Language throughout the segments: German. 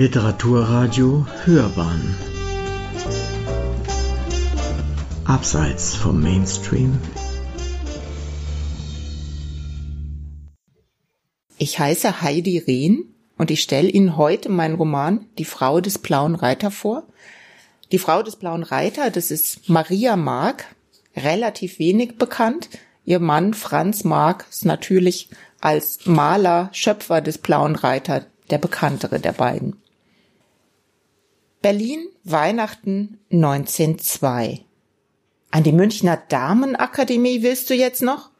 Literaturradio Hörbahn Abseits vom Mainstream Ich heiße Heidi Rehn und ich stelle Ihnen heute meinen Roman Die Frau des blauen Reiter vor. Die Frau des blauen Reiter, das ist Maria Mark, relativ wenig bekannt. Ihr Mann Franz Mark ist natürlich als Maler, Schöpfer des blauen Reiter der bekanntere der beiden. Berlin, Weihnachten 1902. An die Münchner Damenakademie willst du jetzt noch?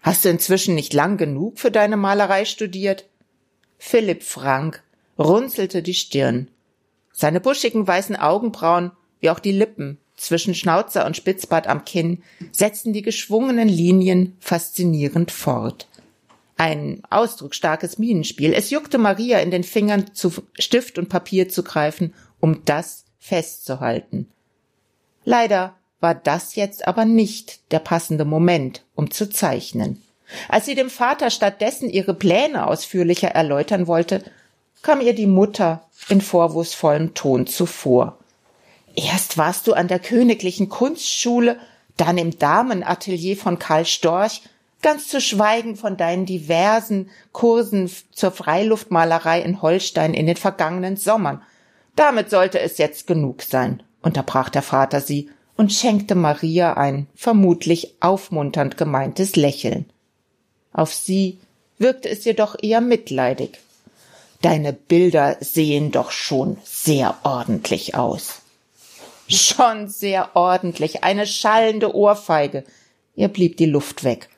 Hast du inzwischen nicht lang genug für deine Malerei studiert? Philipp Frank runzelte die Stirn. Seine buschigen weißen Augenbrauen, wie auch die Lippen zwischen Schnauzer und Spitzbart am Kinn, setzten die geschwungenen Linien faszinierend fort. Ein ausdrucksstarkes Minenspiel. Es juckte Maria in den Fingern, zu Stift und Papier zu greifen, um das festzuhalten. Leider war das jetzt aber nicht der passende Moment, um zu zeichnen. Als sie dem Vater stattdessen ihre Pläne ausführlicher erläutern wollte, kam ihr die Mutter in vorwurfsvollem Ton zuvor. Erst warst du an der Königlichen Kunstschule, dann im Damenatelier von Karl Storch, ganz zu schweigen von deinen diversen Kursen zur Freiluftmalerei in Holstein in den vergangenen Sommern. Damit sollte es jetzt genug sein, unterbrach der Vater sie und schenkte Maria ein vermutlich aufmunternd gemeintes Lächeln. Auf sie wirkte es jedoch eher mitleidig. Deine Bilder sehen doch schon sehr ordentlich aus. Schon sehr ordentlich, eine schallende Ohrfeige. Ihr blieb die Luft weg.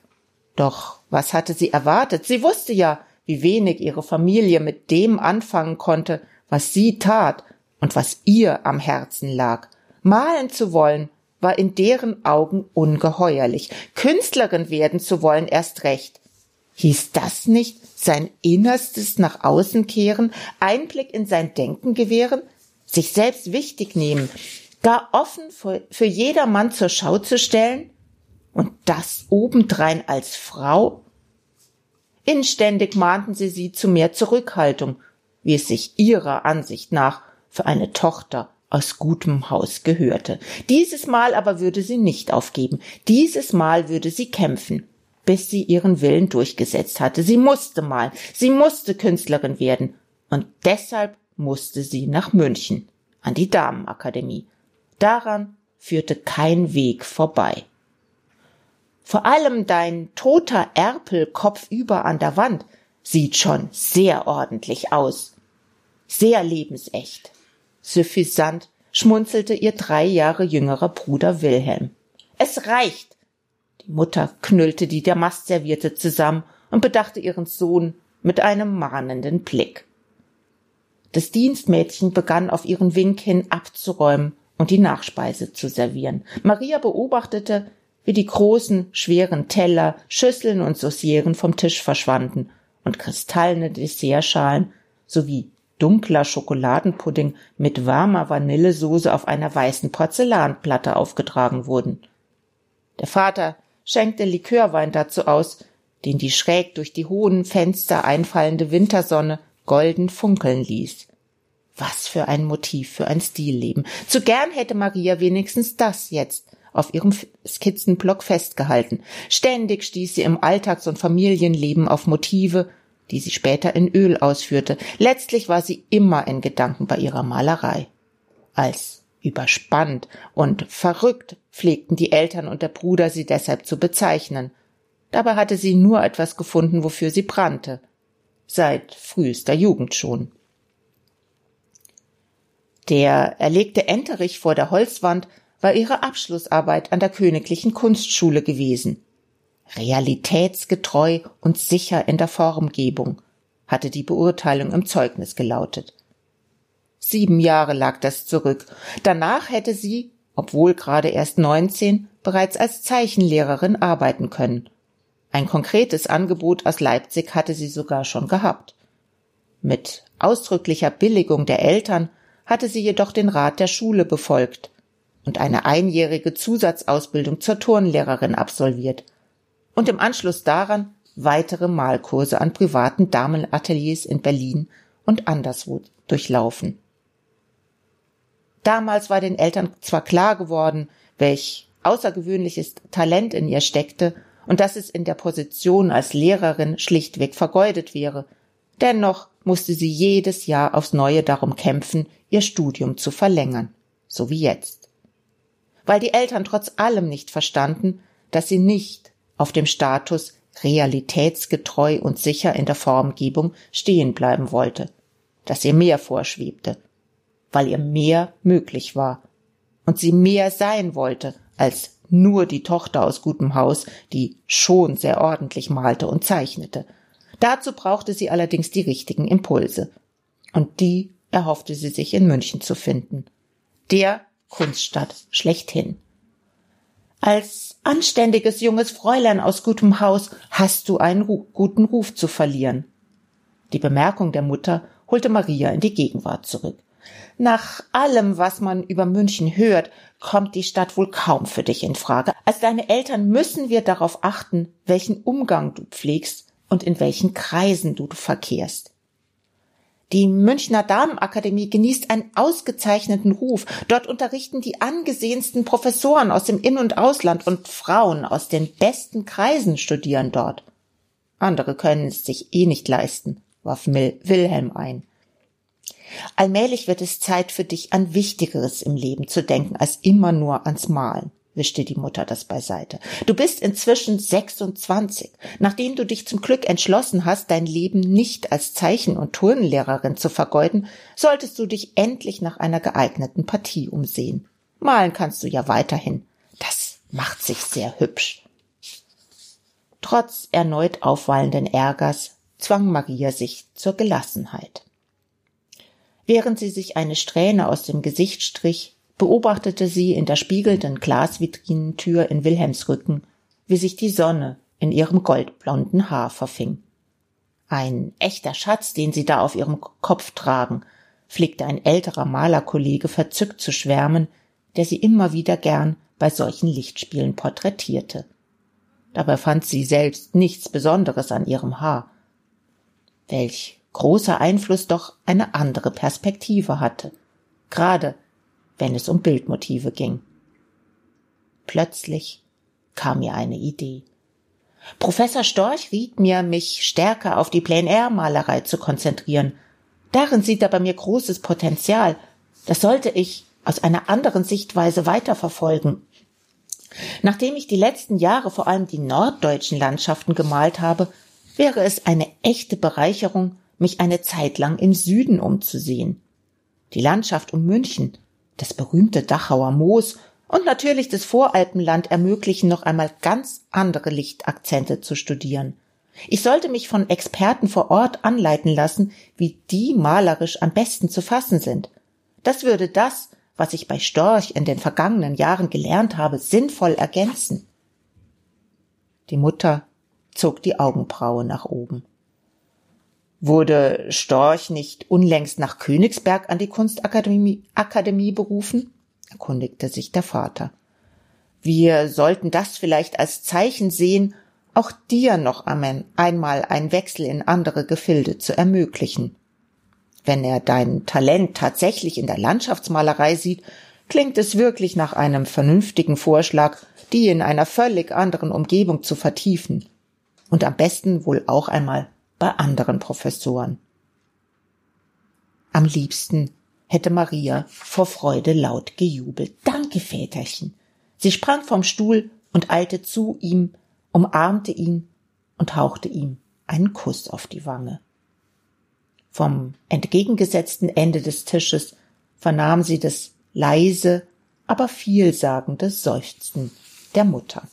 Doch was hatte sie erwartet? Sie wusste ja, wie wenig ihre Familie mit dem anfangen konnte, was sie tat und was ihr am Herzen lag. Malen zu wollen, war in deren Augen ungeheuerlich. Künstlerin werden zu wollen erst recht. Hieß das nicht sein Innerstes nach außen kehren, Einblick in sein Denken gewähren, sich selbst wichtig nehmen, gar offen für, jedermann zur Schau zu stellen? Und das obendrein als Frau? Inständig mahnten sie sie zu mehr Zurückhaltung, wie es sich ihrer Ansicht nach für eine Tochter aus gutem Haus gehörte. Dieses Mal aber würde sie nicht aufgeben. Dieses Mal würde sie kämpfen, bis sie ihren Willen durchgesetzt hatte. Sie musste mal, sie musste Künstlerin werden. Und deshalb musste sie nach München, an die Damenakademie. Daran führte kein Weg vorbei. Vor allem dein toter Erpel kopfüber an der Wand sieht schon sehr ordentlich aus. Sehr lebensecht. Suffisant schmunzelte ihr drei Jahre jüngerer Bruder Wilhelm. Es reicht. Die Mutter knüllte die Damastserviette zusammen und bedachte ihren Sohn mit einem mahnenden Blick. Das Dienstmädchen begann auf ihren Wink hin abzuräumen und die Nachspeise zu servieren. Maria beobachtete, wie die großen, schweren Teller, Schüsseln und Saucieren vom Tisch verschwanden und kristallene Dessertschalen sowie dunkler Schokoladenpudding mit warmer Vanillesoße auf einer weißen Porzellanplatte aufgetragen wurden. Der Vater schenkte Likörwein dazu aus, den die schräg durch die hohen Fenster einfallende Wintersonne golden funkeln ließ. Was für ein Motiv für ein Stilleben. Zu gern hätte Maria wenigstens das jetzt auf ihrem Skizzenblock festgehalten. Ständig stieß sie im Alltags- und Familienleben auf Motive, die sie später in Öl ausführte. Letztlich war sie immer in Gedanken bei ihrer Malerei. Als überspannt und verrückt pflegten die Eltern und der Bruder sie deshalb zu bezeichnen. Dabei hatte sie nur etwas gefunden, wofür sie brannte. Seit frühester Jugend schon. Der erlegte Enterich vor der Holzwand war ihre Abschlussarbeit an der Königlichen Kunstschule gewesen. Realitätsgetreu und sicher in der Formgebung, hatte die Beurteilung im Zeugnis gelautet. Sieben Jahre lag das zurück. Danach hätte sie, obwohl gerade erst neunzehn, bereits als Zeichenlehrerin arbeiten können. Ein konkretes Angebot aus Leipzig hatte sie sogar schon gehabt. Mit ausdrücklicher Billigung der Eltern hatte sie jedoch den Rat der Schule befolgt und eine einjährige Zusatzausbildung zur Turnlehrerin absolviert und im Anschluss daran weitere Malkurse an privaten Damenateliers in Berlin und anderswo durchlaufen. Damals war den Eltern zwar klar geworden, welch außergewöhnliches Talent in ihr steckte und dass es in der Position als Lehrerin schlichtweg vergeudet wäre. Dennoch musste sie jedes Jahr aufs Neue darum kämpfen, ihr Studium zu verlängern, so wie jetzt. Weil die Eltern trotz allem nicht verstanden, dass sie nicht auf dem Status realitätsgetreu und sicher in der Formgebung stehen bleiben wollte, dass ihr mehr vorschwebte, weil ihr mehr möglich war und sie mehr sein wollte als nur die Tochter aus gutem Haus, die schon sehr ordentlich malte und zeichnete. Dazu brauchte sie allerdings die richtigen Impulse. Und die erhoffte sie sich in München zu finden. Der Kunststadt schlechthin. Als anständiges junges Fräulein aus gutem Haus hast du einen Ru guten Ruf zu verlieren. Die Bemerkung der Mutter holte Maria in die Gegenwart zurück. Nach allem, was man über München hört, kommt die Stadt wohl kaum für dich in Frage. Als deine Eltern müssen wir darauf achten, welchen Umgang du pflegst und in welchen Kreisen du verkehrst. Die Münchner Damenakademie genießt einen ausgezeichneten Ruf. Dort unterrichten die angesehensten Professoren aus dem In- und Ausland und Frauen aus den besten Kreisen studieren dort. Andere können es sich eh nicht leisten, warf Wilhelm ein. Allmählich wird es Zeit für dich, an Wichtigeres im Leben zu denken, als immer nur ans Malen wischte die Mutter das beiseite. Du bist inzwischen 26. Nachdem du dich zum Glück entschlossen hast, dein Leben nicht als Zeichen- und Turnlehrerin zu vergeuden, solltest du dich endlich nach einer geeigneten Partie umsehen. Malen kannst du ja weiterhin. Das macht sich sehr hübsch. Trotz erneut aufwallenden Ärgers zwang Maria sich zur Gelassenheit. Während sie sich eine Strähne aus dem Gesicht strich, beobachtete sie in der spiegelnden Glasvitrinentür in Wilhelms Rücken, wie sich die Sonne in ihrem goldblonden Haar verfing. Ein echter Schatz, den sie da auf ihrem Kopf tragen, pflegte ein älterer Malerkollege verzückt zu schwärmen, der sie immer wieder gern bei solchen Lichtspielen porträtierte. Dabei fand sie selbst nichts Besonderes an ihrem Haar. Welch großer Einfluss doch eine andere Perspektive hatte, gerade wenn es um Bildmotive ging. Plötzlich kam mir eine Idee. Professor Storch riet mir, mich stärker auf die Plein-Air-Malerei zu konzentrieren. Darin sieht er bei mir großes Potenzial. Das sollte ich aus einer anderen Sichtweise weiterverfolgen. Nachdem ich die letzten Jahre vor allem die norddeutschen Landschaften gemalt habe, wäre es eine echte Bereicherung, mich eine Zeit lang im Süden umzusehen. Die Landschaft um München, das berühmte Dachauer Moos und natürlich das Voralpenland ermöglichen noch einmal ganz andere Lichtakzente zu studieren. Ich sollte mich von Experten vor Ort anleiten lassen, wie die malerisch am besten zu fassen sind. Das würde das, was ich bei Storch in den vergangenen Jahren gelernt habe, sinnvoll ergänzen. Die Mutter zog die Augenbraue nach oben. Wurde Storch nicht unlängst nach Königsberg an die Kunstakademie Akademie berufen? erkundigte sich der Vater. Wir sollten das vielleicht als Zeichen sehen, auch dir noch einmal einen Wechsel in andere Gefilde zu ermöglichen. Wenn er dein Talent tatsächlich in der Landschaftsmalerei sieht, klingt es wirklich nach einem vernünftigen Vorschlag, die in einer völlig anderen Umgebung zu vertiefen. Und am besten wohl auch einmal bei anderen Professoren. Am liebsten hätte Maria vor Freude laut gejubelt. Danke, Väterchen. Sie sprang vom Stuhl und eilte zu ihm, umarmte ihn und hauchte ihm einen Kuss auf die Wange. Vom entgegengesetzten Ende des Tisches vernahm sie das leise, aber vielsagende Seufzen der Mutter.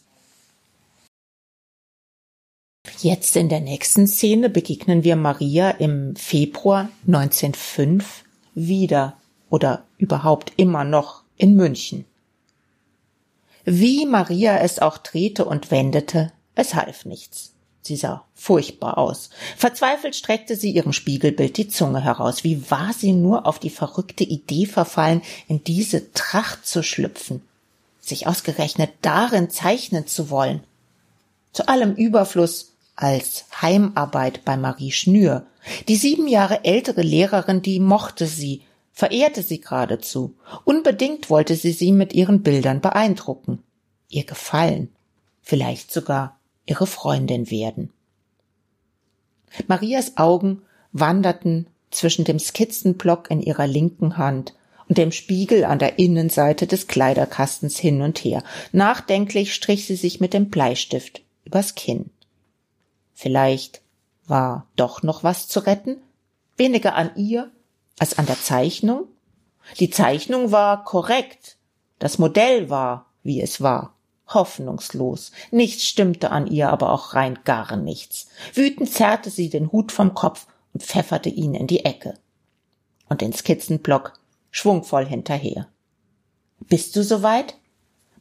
Jetzt in der nächsten Szene begegnen wir Maria im Februar 1905 wieder oder überhaupt immer noch in München. Wie Maria es auch drehte und wendete, es half nichts. Sie sah furchtbar aus. Verzweifelt streckte sie ihrem Spiegelbild die Zunge heraus. Wie war sie nur auf die verrückte Idee verfallen, in diese Tracht zu schlüpfen, sich ausgerechnet darin zeichnen zu wollen? Zu allem Überfluss als Heimarbeit bei Marie Schnür. Die sieben Jahre ältere Lehrerin, die mochte sie, verehrte sie geradezu. Unbedingt wollte sie sie mit ihren Bildern beeindrucken, ihr gefallen, vielleicht sogar ihre Freundin werden. Marias Augen wanderten zwischen dem Skizzenblock in ihrer linken Hand und dem Spiegel an der Innenseite des Kleiderkastens hin und her. Nachdenklich strich sie sich mit dem Bleistift übers Kinn. Vielleicht war doch noch was zu retten? Weniger an ihr als an der Zeichnung? Die Zeichnung war korrekt. Das Modell war, wie es war. Hoffnungslos. Nichts stimmte an ihr, aber auch rein gar nichts. Wütend zerrte sie den Hut vom Kopf und pfefferte ihn in die Ecke. Und den Skizzenblock schwungvoll hinterher. Bist du soweit?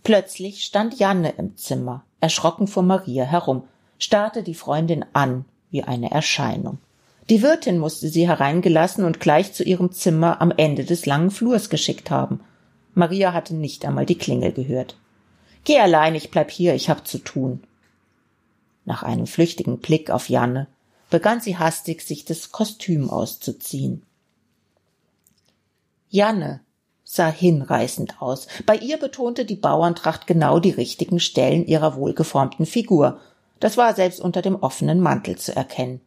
Plötzlich stand Janne im Zimmer, erschrocken vor Maria herum starrte die Freundin an wie eine Erscheinung. Die Wirtin musste sie hereingelassen und gleich zu ihrem Zimmer am Ende des langen Flurs geschickt haben. Maria hatte nicht einmal die Klingel gehört. Geh allein, ich bleib hier, ich hab zu tun. Nach einem flüchtigen Blick auf Janne begann sie hastig, sich das Kostüm auszuziehen. Janne sah hinreißend aus. Bei ihr betonte die Bauerntracht genau die richtigen Stellen ihrer wohlgeformten Figur das war selbst unter dem offenen Mantel zu erkennen.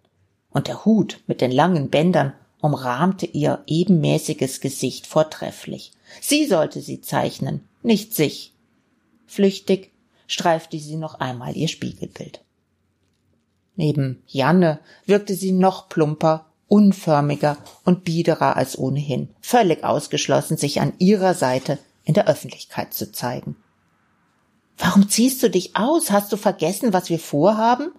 Und der Hut mit den langen Bändern umrahmte ihr ebenmäßiges Gesicht vortrefflich. Sie sollte sie zeichnen, nicht sich. Flüchtig streifte sie noch einmal ihr Spiegelbild. Neben Janne wirkte sie noch plumper, unförmiger und biederer als ohnehin, völlig ausgeschlossen, sich an ihrer Seite in der Öffentlichkeit zu zeigen. Warum ziehst du dich aus? Hast du vergessen, was wir vorhaben?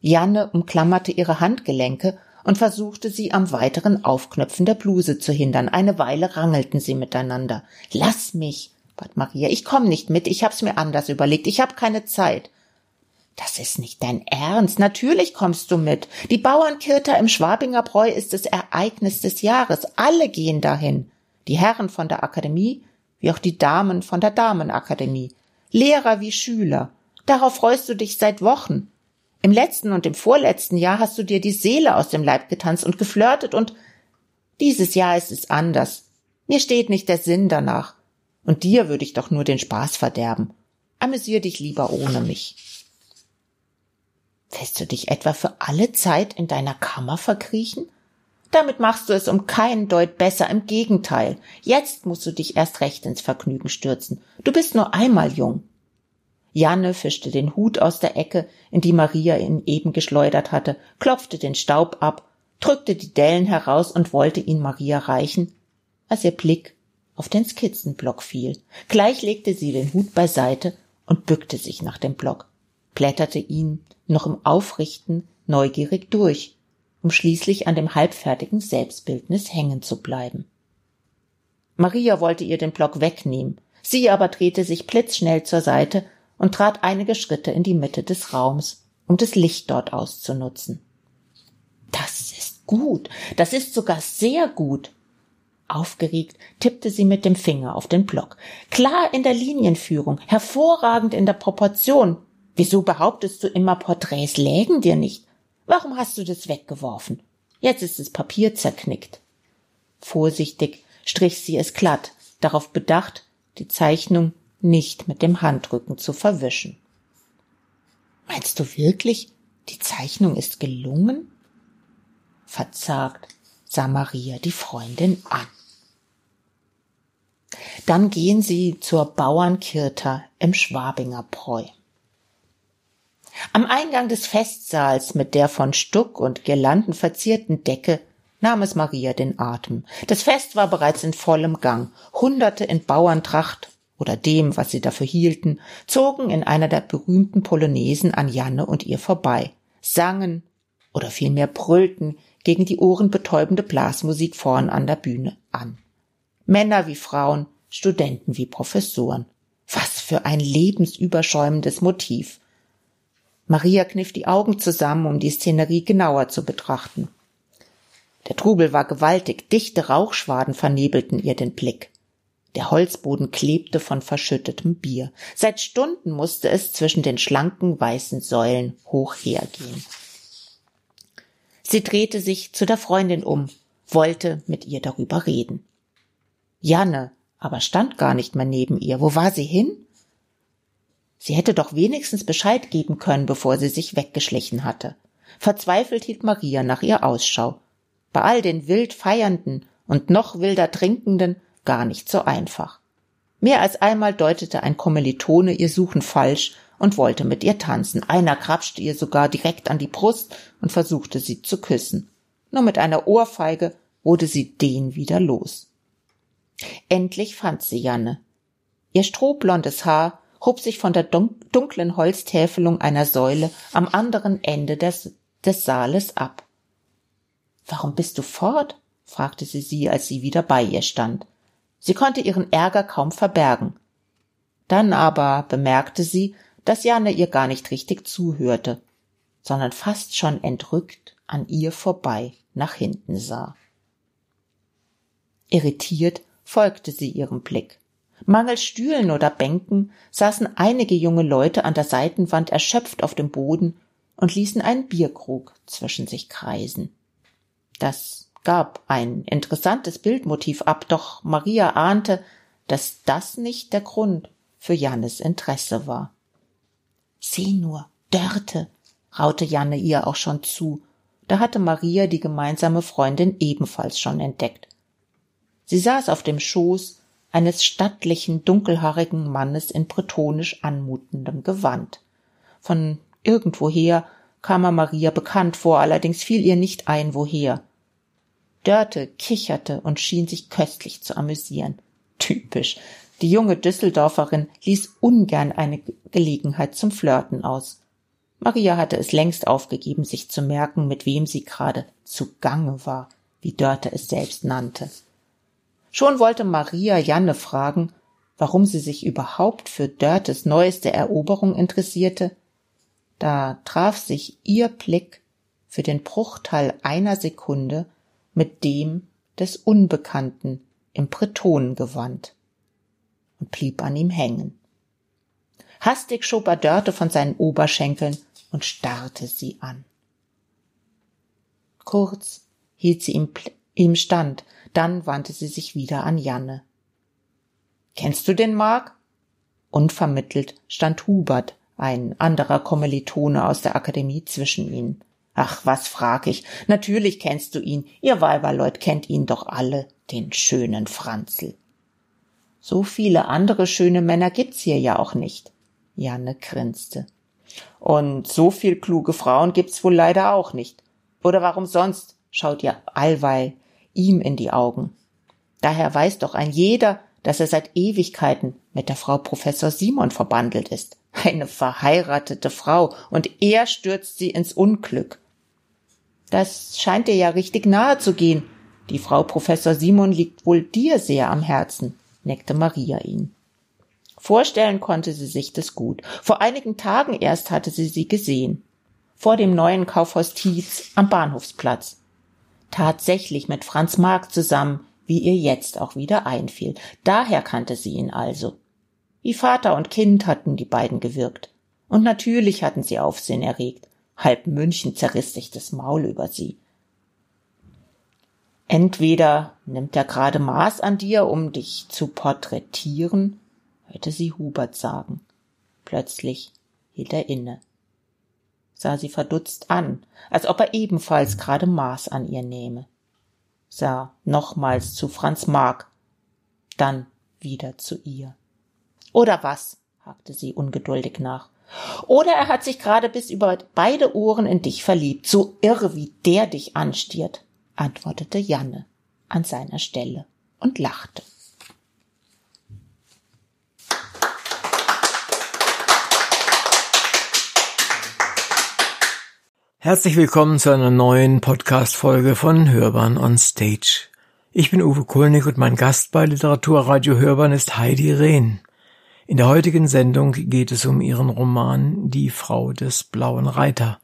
Janne umklammerte ihre Handgelenke und versuchte sie am weiteren Aufknöpfen der Bluse zu hindern. Eine Weile rangelten sie miteinander. Lass mich, bat Maria, ich komm nicht mit, ich hab's mir anders überlegt, ich hab keine Zeit. Das ist nicht dein Ernst. Natürlich kommst du mit. Die Bauernkirter im Schwabinger Bräu ist das Ereignis des Jahres. Alle gehen dahin. Die Herren von der Akademie, wie auch die Damen von der Damenakademie. Lehrer wie Schüler. Darauf freust du dich seit Wochen. Im letzten und im vorletzten Jahr hast du dir die Seele aus dem Leib getanzt und geflirtet und dieses Jahr ist es anders. Mir steht nicht der Sinn danach. Und dir würde ich doch nur den Spaß verderben. Amüsier dich lieber ohne mich. Willst du dich etwa für alle Zeit in deiner Kammer verkriechen? Damit machst du es um keinen Deut besser, im Gegenteil. Jetzt musst du dich erst recht ins Vergnügen stürzen. Du bist nur einmal jung. Janne fischte den Hut aus der Ecke, in die Maria ihn eben geschleudert hatte, klopfte den Staub ab, drückte die Dellen heraus und wollte ihn Maria reichen, als ihr Blick auf den Skizzenblock fiel. Gleich legte sie den Hut beiseite und bückte sich nach dem Block, blätterte ihn noch im Aufrichten neugierig durch um schließlich an dem halbfertigen Selbstbildnis hängen zu bleiben. Maria wollte ihr den Block wegnehmen, sie aber drehte sich blitzschnell zur Seite und trat einige Schritte in die Mitte des Raums, um das Licht dort auszunutzen. Das ist gut, das ist sogar sehr gut. Aufgeregt tippte sie mit dem Finger auf den Block. Klar in der Linienführung, hervorragend in der Proportion. Wieso behauptest du immer, Porträts lägen dir nicht? Warum hast du das weggeworfen? Jetzt ist das Papier zerknickt. Vorsichtig strich sie es glatt, darauf bedacht, die Zeichnung nicht mit dem Handrücken zu verwischen. Meinst du wirklich, die Zeichnung ist gelungen? Verzagt sah Maria die Freundin an. Dann gehen sie zur Bauernkirter im Schwabinger Bräu. Am Eingang des Festsaals mit der von Stuck und Girlanden verzierten Decke nahm es Maria den Atem. Das Fest war bereits in vollem Gang. Hunderte in Bauerntracht oder dem, was sie dafür hielten, zogen in einer der berühmten Polonesen an Janne und ihr vorbei, sangen oder vielmehr brüllten gegen die ohrenbetäubende Blasmusik vorn an der Bühne an. Männer wie Frauen, Studenten wie Professoren. Was für ein lebensüberschäumendes Motiv. Maria kniff die Augen zusammen, um die Szenerie genauer zu betrachten. Der Trubel war gewaltig, dichte Rauchschwaden vernebelten ihr den Blick. Der Holzboden klebte von verschüttetem Bier. Seit Stunden musste es zwischen den schlanken weißen Säulen hoch hergehen. Sie drehte sich zu der Freundin um, wollte mit ihr darüber reden. Janne aber stand gar nicht mehr neben ihr. Wo war sie hin? Sie hätte doch wenigstens Bescheid geben können, bevor sie sich weggeschlichen hatte. Verzweifelt hielt Maria nach ihr Ausschau. Bei all den wild Feiernden und noch wilder Trinkenden gar nicht so einfach. Mehr als einmal deutete ein Kommilitone ihr Suchen falsch und wollte mit ihr tanzen. Einer krapschte ihr sogar direkt an die Brust und versuchte sie zu küssen. Nur mit einer Ohrfeige wurde sie den wieder los. Endlich fand sie Janne. Ihr strohblondes Haar hob sich von der dunklen Holztäfelung einer Säule am anderen Ende des, des Saales ab. Warum bist du fort? fragte sie sie, als sie wieder bei ihr stand. Sie konnte ihren Ärger kaum verbergen. Dann aber bemerkte sie, dass Janne ihr gar nicht richtig zuhörte, sondern fast schon entrückt an ihr vorbei nach hinten sah. Irritiert folgte sie ihrem Blick. Mangels Stühlen oder Bänken saßen einige junge Leute an der Seitenwand erschöpft auf dem Boden und ließen einen Bierkrug zwischen sich kreisen. Das gab ein interessantes Bildmotiv ab, doch Maria ahnte, dass das nicht der Grund für Jannes Interesse war. Sieh nur, Dörte, raute Janne ihr auch schon zu. Da hatte Maria die gemeinsame Freundin ebenfalls schon entdeckt. Sie saß auf dem Schoß eines stattlichen, dunkelhaarigen Mannes in bretonisch anmutendem Gewand. Von irgendwoher kam er Maria bekannt vor, allerdings fiel ihr nicht ein, woher. Dörte kicherte und schien sich köstlich zu amüsieren. Typisch. Die junge Düsseldorferin ließ ungern eine Gelegenheit zum Flirten aus. Maria hatte es längst aufgegeben, sich zu merken, mit wem sie gerade zugange war, wie Dörte es selbst nannte. Schon wollte Maria Janne fragen, warum sie sich überhaupt für Dörtes neueste Eroberung interessierte. Da traf sich ihr Blick für den Bruchteil einer Sekunde mit dem des Unbekannten im Bretonengewand und blieb an ihm hängen. Hastig schob er Dörte von seinen Oberschenkeln und starrte sie an. Kurz hielt sie ihm, ihm stand, dann wandte sie sich wieder an Janne. Kennst du den Mark? Unvermittelt stand Hubert, ein anderer Kommilitone aus der Akademie zwischen ihnen. Ach, was frag ich? Natürlich kennst du ihn. Ihr Weiberleut kennt ihn doch alle, den schönen Franzl. So viele andere schöne Männer gibt's hier ja auch nicht. Janne grinste. Und so viel kluge Frauen gibt's wohl leider auch nicht. Oder warum sonst schaut ihr allweil ihm in die Augen. Daher weiß doch ein jeder, dass er seit Ewigkeiten mit der Frau Professor Simon verbandelt ist. Eine verheiratete Frau, und er stürzt sie ins Unglück. Das scheint dir ja richtig nahe zu gehen. Die Frau Professor Simon liegt wohl dir sehr am Herzen, neckte Maria ihn. Vorstellen konnte sie sich das gut. Vor einigen Tagen erst hatte sie sie gesehen. Vor dem neuen Kaufhaus Tietz am Bahnhofsplatz tatsächlich mit Franz Marc zusammen, wie ihr jetzt auch wieder einfiel. Daher kannte sie ihn also. Wie Vater und Kind hatten die beiden gewirkt. Und natürlich hatten sie Aufsehen erregt. Halb München zerriss sich das Maul über sie. Entweder nimmt er gerade Maß an dir, um dich zu porträtieren, hörte sie Hubert sagen. Plötzlich hielt er inne sah sie verdutzt an, als ob er ebenfalls gerade Maß an ihr nehme, sah nochmals zu Franz Mark, dann wieder zu ihr. Oder was? hakte sie ungeduldig nach. Oder er hat sich gerade bis über beide Ohren in dich verliebt, so irre wie der dich anstiert, antwortete Janne an seiner Stelle und lachte. Herzlich willkommen zu einer neuen Podcast-Folge von Hörbahn on Stage. Ich bin Uwe Kulnig und mein Gast bei Literaturradio Hörbahn ist Heidi Rehn. In der heutigen Sendung geht es um ihren Roman Die Frau des blauen Reiter.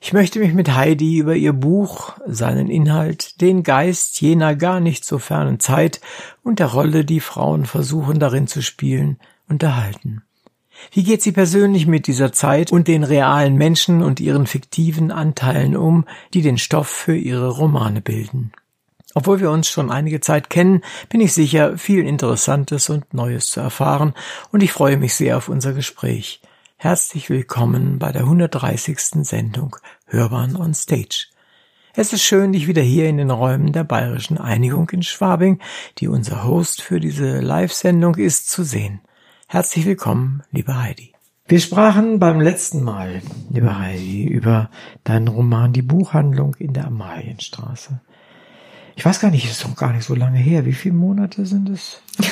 Ich möchte mich mit Heidi über ihr Buch, seinen Inhalt, den Geist jener gar nicht so fernen Zeit und der Rolle, die Frauen versuchen darin zu spielen, unterhalten. Wie geht sie persönlich mit dieser Zeit und den realen Menschen und ihren fiktiven Anteilen um, die den Stoff für ihre Romane bilden? Obwohl wir uns schon einige Zeit kennen, bin ich sicher, viel Interessantes und Neues zu erfahren und ich freue mich sehr auf unser Gespräch. Herzlich willkommen bei der 130. Sendung Hörbahn on Stage. Es ist schön, dich wieder hier in den Räumen der Bayerischen Einigung in Schwabing, die unser Host für diese Live-Sendung ist, zu sehen. Herzlich willkommen, liebe Heidi. Wir sprachen beim letzten Mal, liebe Heidi, über deinen Roman Die Buchhandlung in der Amalienstraße. Ich weiß gar nicht, ist doch gar nicht so lange her. Wie viele Monate sind es?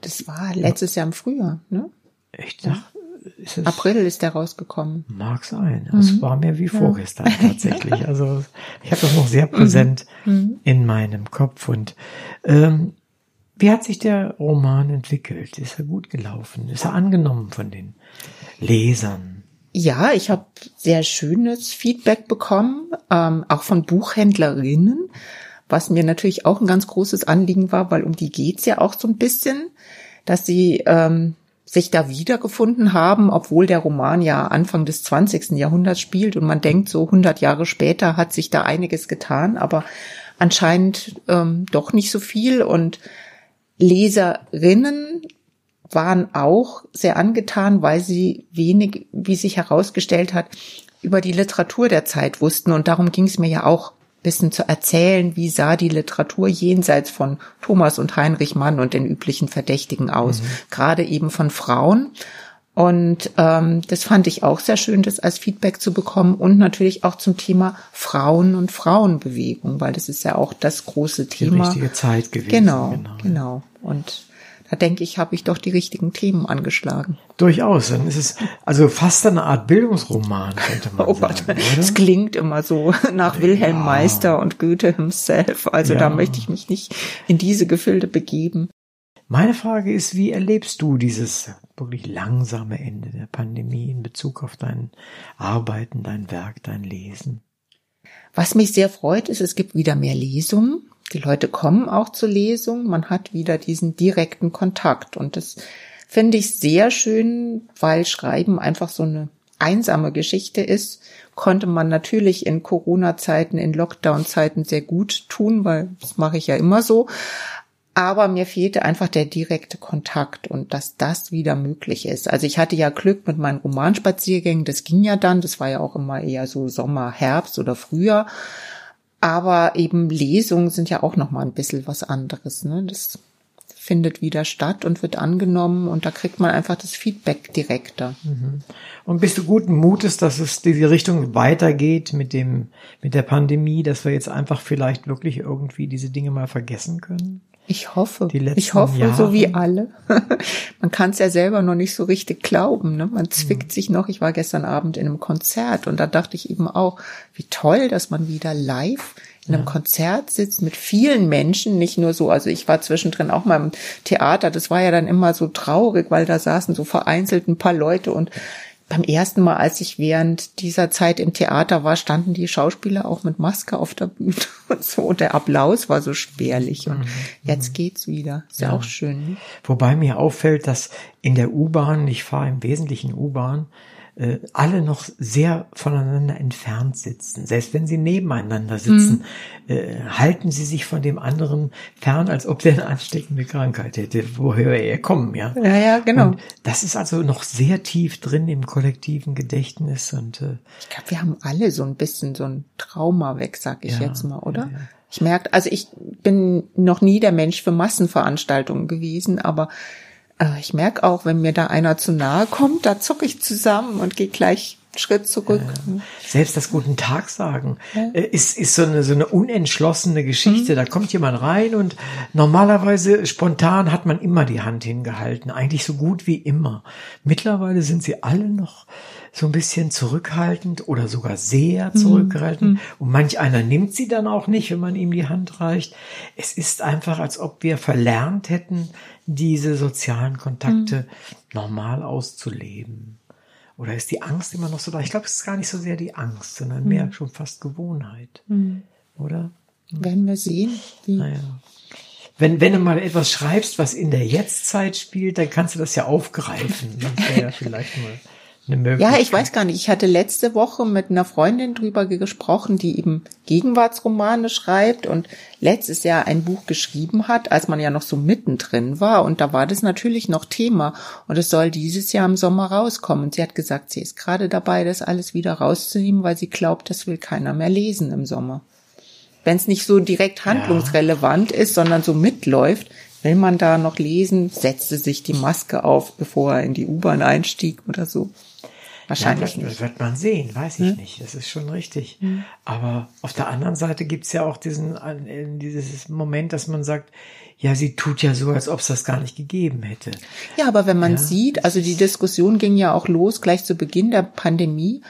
Das war letztes Jahr im Frühjahr, ne? Ich dachte, ist es April ist der rausgekommen. Mag sein. Es mhm. war mir wie vorgestern ja. tatsächlich. Also ich habe das noch sehr präsent mhm. mhm. in meinem Kopf. Und ähm, wie hat sich der Roman entwickelt? Ist er gut gelaufen? Ist er angenommen von den Lesern? Ja, ich habe sehr schönes Feedback bekommen, ähm, auch von Buchhändlerinnen, was mir natürlich auch ein ganz großes Anliegen war, weil um die geht's ja auch so ein bisschen, dass sie ähm, sich da wiedergefunden haben, obwohl der Roman ja Anfang des 20. Jahrhunderts spielt und man denkt, so 100 Jahre später hat sich da einiges getan, aber anscheinend ähm, doch nicht so viel und Leserinnen waren auch sehr angetan, weil sie wenig, wie sich herausgestellt hat, über die Literatur der Zeit wussten. Und darum ging es mir ja auch bisschen zu erzählen, wie sah die Literatur jenseits von Thomas und Heinrich Mann und den üblichen Verdächtigen aus, mhm. gerade eben von Frauen. Und ähm, das fand ich auch sehr schön, das als Feedback zu bekommen und natürlich auch zum Thema Frauen und Frauenbewegung, weil das ist ja auch das große Thema. Die richtige Zeit gewesen. Genau, genau. genau. Und da denke ich, habe ich doch die richtigen Themen angeschlagen. Durchaus. Dann ist es also fast eine Art Bildungsroman, könnte man oh, sagen. Es klingt immer so nach Wilhelm ja. Meister und Goethe himself. Also ja. da möchte ich mich nicht in diese Gefilde begeben. Meine Frage ist, wie erlebst du dieses wirklich langsame Ende der Pandemie in Bezug auf dein Arbeiten, dein Werk, dein Lesen? Was mich sehr freut, ist, es gibt wieder mehr Lesungen. Die Leute kommen auch zur Lesung. Man hat wieder diesen direkten Kontakt. Und das finde ich sehr schön, weil Schreiben einfach so eine einsame Geschichte ist, konnte man natürlich in Corona-Zeiten, in Lockdown-Zeiten sehr gut tun, weil das mache ich ja immer so. Aber mir fehlte einfach der direkte Kontakt und dass das wieder möglich ist. Also ich hatte ja Glück mit meinen Romanspaziergängen, das ging ja dann, das war ja auch immer eher so Sommer, Herbst oder Frühjahr. Aber eben Lesungen sind ja auch noch mal ein bisschen was anderes. Ne? Das findet wieder statt und wird angenommen und da kriegt man einfach das Feedback direkter. Mhm. Und bist du guten Mutes, dass es diese Richtung weitergeht mit dem, mit der Pandemie, dass wir jetzt einfach vielleicht wirklich irgendwie diese Dinge mal vergessen können? Ich hoffe. ich hoffe, Jahre. so wie alle. Man kann es ja selber noch nicht so richtig glauben. Ne? Man zwickt mhm. sich noch. Ich war gestern Abend in einem Konzert und da dachte ich eben auch, wie toll, dass man wieder live in einem ja. Konzert sitzt mit vielen Menschen, nicht nur so, also ich war zwischendrin auch mal im Theater, das war ja dann immer so traurig, weil da saßen so vereinzelt ein paar Leute und beim ersten Mal, als ich während dieser Zeit im Theater war, standen die Schauspieler auch mit Maske auf der Bühne und so. Und der Applaus war so spärlich. Und mhm. jetzt geht's wieder. Ist ja, ja auch schön. Ne? Wobei mir auffällt, dass in der U-Bahn, ich fahre im Wesentlichen U-Bahn, äh, alle noch sehr voneinander entfernt sitzen. Selbst wenn sie nebeneinander sitzen, mhm. äh, halten sie sich von dem anderen fern, als ob der eine ansteckende Krankheit hätte, woher er kommen, ja. Ja, ja, genau. Und das ist also noch sehr tief drin im kollektiven Gedächtnis und äh, ich glaube, wir haben alle so ein bisschen so ein Trauma weg, sag ich ja, jetzt mal, oder? Ja, ja. Ich merke, also ich bin noch nie der Mensch für Massenveranstaltungen gewesen, aber ich merke auch, wenn mir da einer zu nahe kommt, da zucke ich zusammen und gehe gleich einen Schritt zurück. Ja, selbst das Guten Tag sagen ja. Äh, ist, ist so eine, so eine unentschlossene Geschichte. Mhm. Da kommt jemand rein und normalerweise spontan hat man immer die Hand hingehalten. Eigentlich so gut wie immer. Mittlerweile sind sie alle noch so ein bisschen zurückhaltend oder sogar sehr mhm. zurückhaltend. Mhm. Und manch einer nimmt sie dann auch nicht, wenn man ihm die Hand reicht. Es ist einfach, als ob wir verlernt hätten, diese sozialen Kontakte mhm. normal auszuleben? Oder ist die Angst immer noch so da? Ich glaube, es ist gar nicht so sehr die Angst, sondern mehr mhm. schon fast Gewohnheit. Mhm. Oder? Werden wir sehen. Naja. wenn, wenn du mal etwas schreibst, was in der Jetztzeit spielt, dann kannst du das ja aufgreifen. Das wäre ja vielleicht mal eine Möglichkeit. Ja, ich weiß gar nicht. Ich hatte letzte Woche mit einer Freundin drüber gesprochen, die eben Gegenwartsromane schreibt und letztes Jahr ein Buch geschrieben hat, als man ja noch so mittendrin war. Und da war das natürlich noch Thema. Und es soll dieses Jahr im Sommer rauskommen. Und sie hat gesagt, sie ist gerade dabei, das alles wieder rauszunehmen, weil sie glaubt, das will keiner mehr lesen im Sommer. Wenn es nicht so direkt handlungsrelevant ja. ist, sondern so mitläuft, will man da noch lesen, setzte sich die Maske auf, bevor er in die U-Bahn einstieg oder so. Wahrscheinlich ja, das, das, wird man sehen, weiß ich hm? nicht. Das ist schon richtig. Hm. Aber auf der anderen Seite gibt's ja auch diesen, dieses Moment, dass man sagt, ja, sie tut ja so, als ob es das gar nicht gegeben hätte. Ja, aber wenn man ja. sieht, also die Diskussion ging ja auch los gleich zu Beginn der Pandemie.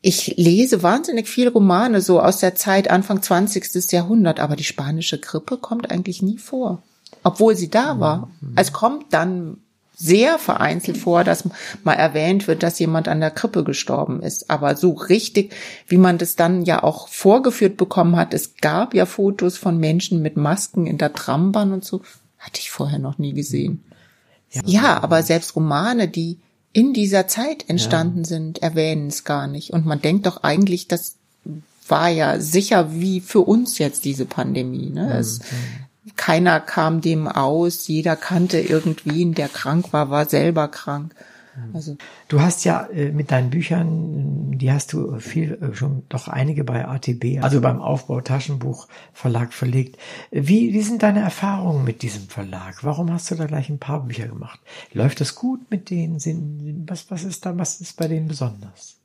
Ich lese wahnsinnig viel Romane so aus der Zeit Anfang 20. Jahrhundert, aber die spanische Grippe kommt eigentlich nie vor. Obwohl sie da war. Mhm. Es kommt dann sehr vereinzelt vor, dass mal erwähnt wird, dass jemand an der Krippe gestorben ist. Aber so richtig, wie man das dann ja auch vorgeführt bekommen hat, es gab ja Fotos von Menschen mit Masken in der Trambahn und so, hatte ich vorher noch nie gesehen. Ja, ja aber selbst Romane, die in dieser Zeit entstanden ja. sind, erwähnen es gar nicht. Und man denkt doch eigentlich, das war ja sicher wie für uns jetzt diese Pandemie. Ne? Es, keiner kam dem aus, jeder kannte irgendwen, der krank war, war selber krank. Also du hast ja äh, mit deinen Büchern, die hast du viel äh, schon doch einige bei ATB, also beim Aufbau Taschenbuch Verlag verlegt. Wie wie sind deine Erfahrungen mit diesem Verlag? Warum hast du da gleich ein paar Bücher gemacht? Läuft das gut mit denen? Sind, was was ist da was ist bei denen besonders?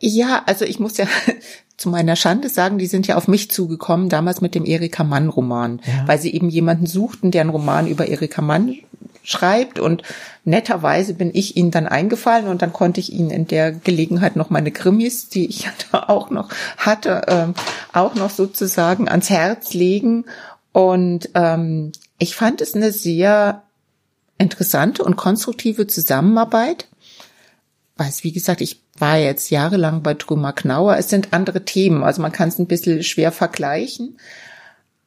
Ja, also ich muss ja zu meiner Schande sagen, die sind ja auf mich zugekommen, damals mit dem Erika Mann Roman, ja. weil sie eben jemanden suchten, der einen Roman über Erika Mann schreibt. Und netterweise bin ich ihnen dann eingefallen und dann konnte ich ihnen in der Gelegenheit noch meine Krimis, die ich ja da auch noch hatte, ähm, auch noch sozusagen ans Herz legen. Und ähm, ich fand es eine sehr interessante und konstruktive Zusammenarbeit weil es, wie gesagt, ich war jetzt jahrelang bei Truma Knauer. Es sind andere Themen, also man kann es ein bisschen schwer vergleichen.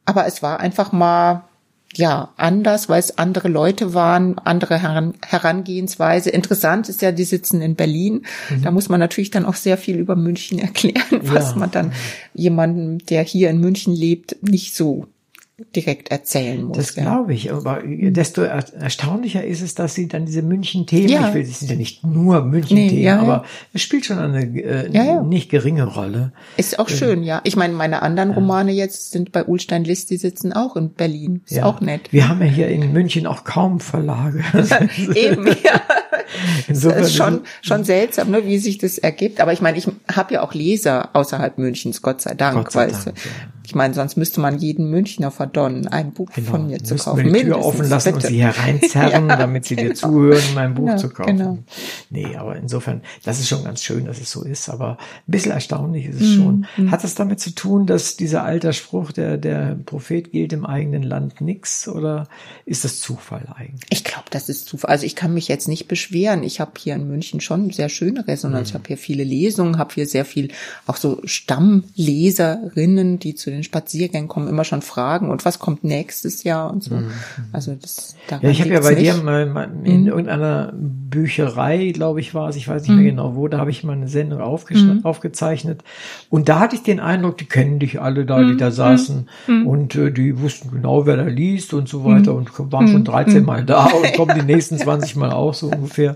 Aber es war einfach mal, ja, anders, weil es andere Leute waren, andere Heran Herangehensweise. Interessant ist ja, die sitzen in Berlin. Mhm. Da muss man natürlich dann auch sehr viel über München erklären, was ja. man dann jemandem, der hier in München lebt, nicht so direkt erzählen muss. Das glaube ich. Aber desto erstaunlicher ist es, dass sie dann diese München-Themen, ja. ich will, es sind ja nicht nur München-Themen, nee, ja, aber es spielt schon eine äh, nicht geringe Rolle. Ist auch äh, schön, ja. Ich meine, meine anderen Romane jetzt sind bei Ulstein List, die sitzen auch in Berlin. Ist auch nett. Wir haben ja hier in München auch kaum Verlage. Eben, ja. Insofern das ist schon, schon seltsam, ne, wie sich das ergibt. Aber ich meine, ich habe ja auch Leser außerhalb Münchens, Gott sei Dank. Gott sei Dank, ja. Ich meine, sonst müsste man jeden Münchner verdonnen, ein Buch genau. von mir zu kaufen. Wir die Tür offen lassen bitte. und sie hereinzerren, ja, damit sie genau. dir zuhören, mein Buch genau, zu kaufen. Genau. Nee, aber insofern, das ist schon ganz schön, dass es so ist. Aber ein bisschen erstaunlich ist es mm, schon. Mm. Hat das damit zu tun, dass dieser alter Spruch, der, der Prophet gilt im eigenen Land nix? Oder ist das Zufall eigentlich? Ich glaube, das ist Zufall. Also ich kann mich jetzt nicht beschweren. Ich habe hier in München schon sehr schöne Resonanz. Mm. Ich habe hier viele Lesungen, habe hier sehr viel auch so Stammleserinnen, die zu den den Spaziergängen kommen immer schon Fragen und was kommt nächstes Jahr und so. Mhm. Also das Ja, ich habe ja bei nicht. dir mal, mal in mhm. irgendeiner Bücherei, glaube ich, war es, ich weiß nicht mehr mhm. genau wo, da habe ich mal eine Sendung mhm. aufgezeichnet und da hatte ich den Eindruck, die kennen dich alle da, die mhm. da saßen und äh, die wussten genau, wer da liest und so weiter und waren schon 13 Mal da und kommen die nächsten 20 Mal auch so ungefähr.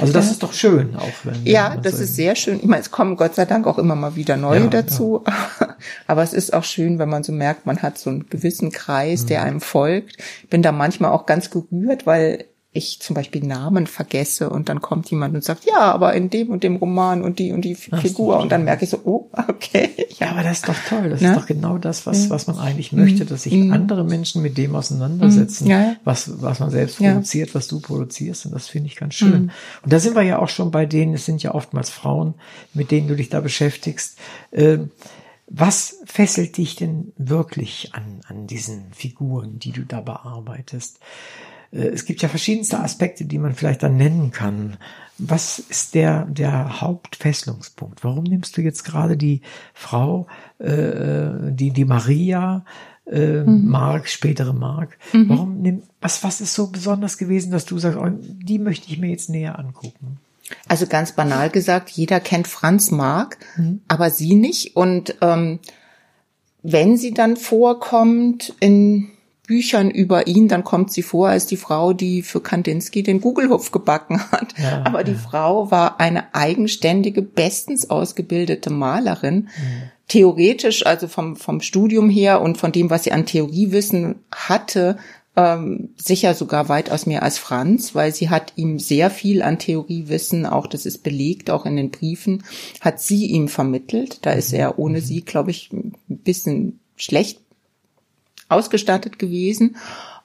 Also das ist doch schön, auch wenn. Ja, das so ist sehr schön. Ich meine, es kommen Gott sei Dank auch immer mal wieder neue ja, dazu, ja. Aber es ist auch schön, wenn man so merkt, man hat so einen gewissen Kreis, der mhm. einem folgt. Ich bin da manchmal auch ganz gerührt, weil ich zum Beispiel Namen vergesse und dann kommt jemand und sagt, ja, aber in dem und dem Roman und die und die das Figur und dann merke ich so, oh, okay. Ja, aber das ist doch toll. Das Na? ist doch genau das, was, was man eigentlich möchte, dass sich mhm. andere Menschen mit dem auseinandersetzen, mhm. ja. was, was man selbst produziert, ja. was du produzierst und das finde ich ganz schön. Mhm. Und da sind wir ja auch schon bei denen, es sind ja oftmals Frauen, mit denen du dich da beschäftigst. Ähm, was fesselt dich denn wirklich an, an diesen Figuren, die du da bearbeitest? Äh, es gibt ja verschiedenste Aspekte, die man vielleicht dann nennen kann. Was ist der, der Hauptfesselungspunkt? Warum nimmst du jetzt gerade die Frau, äh, die, die Maria, äh, mhm. Mark, spätere Mark. Mhm. Warum nimm, was, was ist so besonders gewesen, dass du sagst, oh, die möchte ich mir jetzt näher angucken? Also ganz banal gesagt, jeder kennt Franz Mark, mhm. aber sie nicht. Und ähm, wenn sie dann vorkommt in Büchern über ihn, dann kommt sie vor als die Frau, die für Kandinsky den Gugelhupf gebacken hat. Ja, Aber die ja. Frau war eine eigenständige, bestens ausgebildete Malerin. Mhm. Theoretisch, also vom, vom Studium her und von dem, was sie an Theoriewissen hatte, ähm, sicher sogar weitaus mehr als Franz, weil sie hat ihm sehr viel an Theoriewissen, auch das ist belegt, auch in den Briefen, hat sie ihm vermittelt. Da ist mhm. er ohne mhm. sie, glaube ich, ein bisschen schlecht ausgestattet gewesen.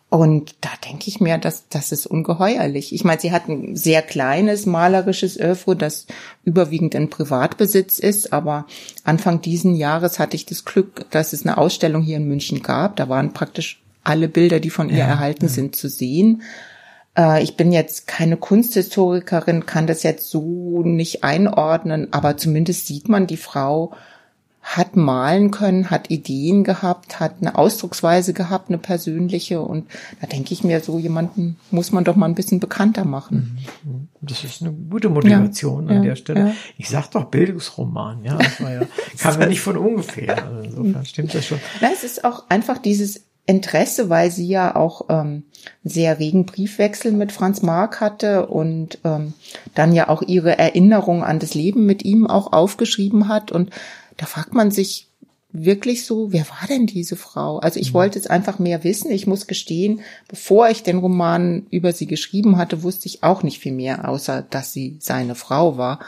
Und da denke ich mir, dass das ist ungeheuerlich. Ich meine, sie hat ein sehr kleines malerisches Öffro, das überwiegend in Privatbesitz ist. Aber Anfang diesen Jahres hatte ich das Glück, dass es eine Ausstellung hier in München gab. Da waren praktisch alle Bilder, die von ihr ja, erhalten ja. sind, zu sehen. Äh, ich bin jetzt keine Kunsthistorikerin, kann das jetzt so nicht einordnen, aber zumindest sieht man die Frau hat malen können, hat Ideen gehabt, hat eine Ausdrucksweise gehabt, eine persönliche. Und da denke ich mir, so jemanden muss man doch mal ein bisschen bekannter machen. Mhm. Das ist eine gute Motivation ja, an ja, der Stelle. Ja. Ich sag doch Bildungsroman, ja. Das war ja kam ja nicht von ungefähr. Also insofern stimmt das schon. Na, es ist auch einfach dieses Interesse, weil sie ja auch ähm, sehr regen Briefwechsel mit Franz Marc hatte und ähm, dann ja auch ihre Erinnerung an das Leben mit ihm auch aufgeschrieben hat. Und da fragt man sich wirklich so, wer war denn diese Frau? Also ich mhm. wollte jetzt einfach mehr wissen. Ich muss gestehen, bevor ich den Roman über sie geschrieben hatte, wusste ich auch nicht viel mehr, außer dass sie seine Frau war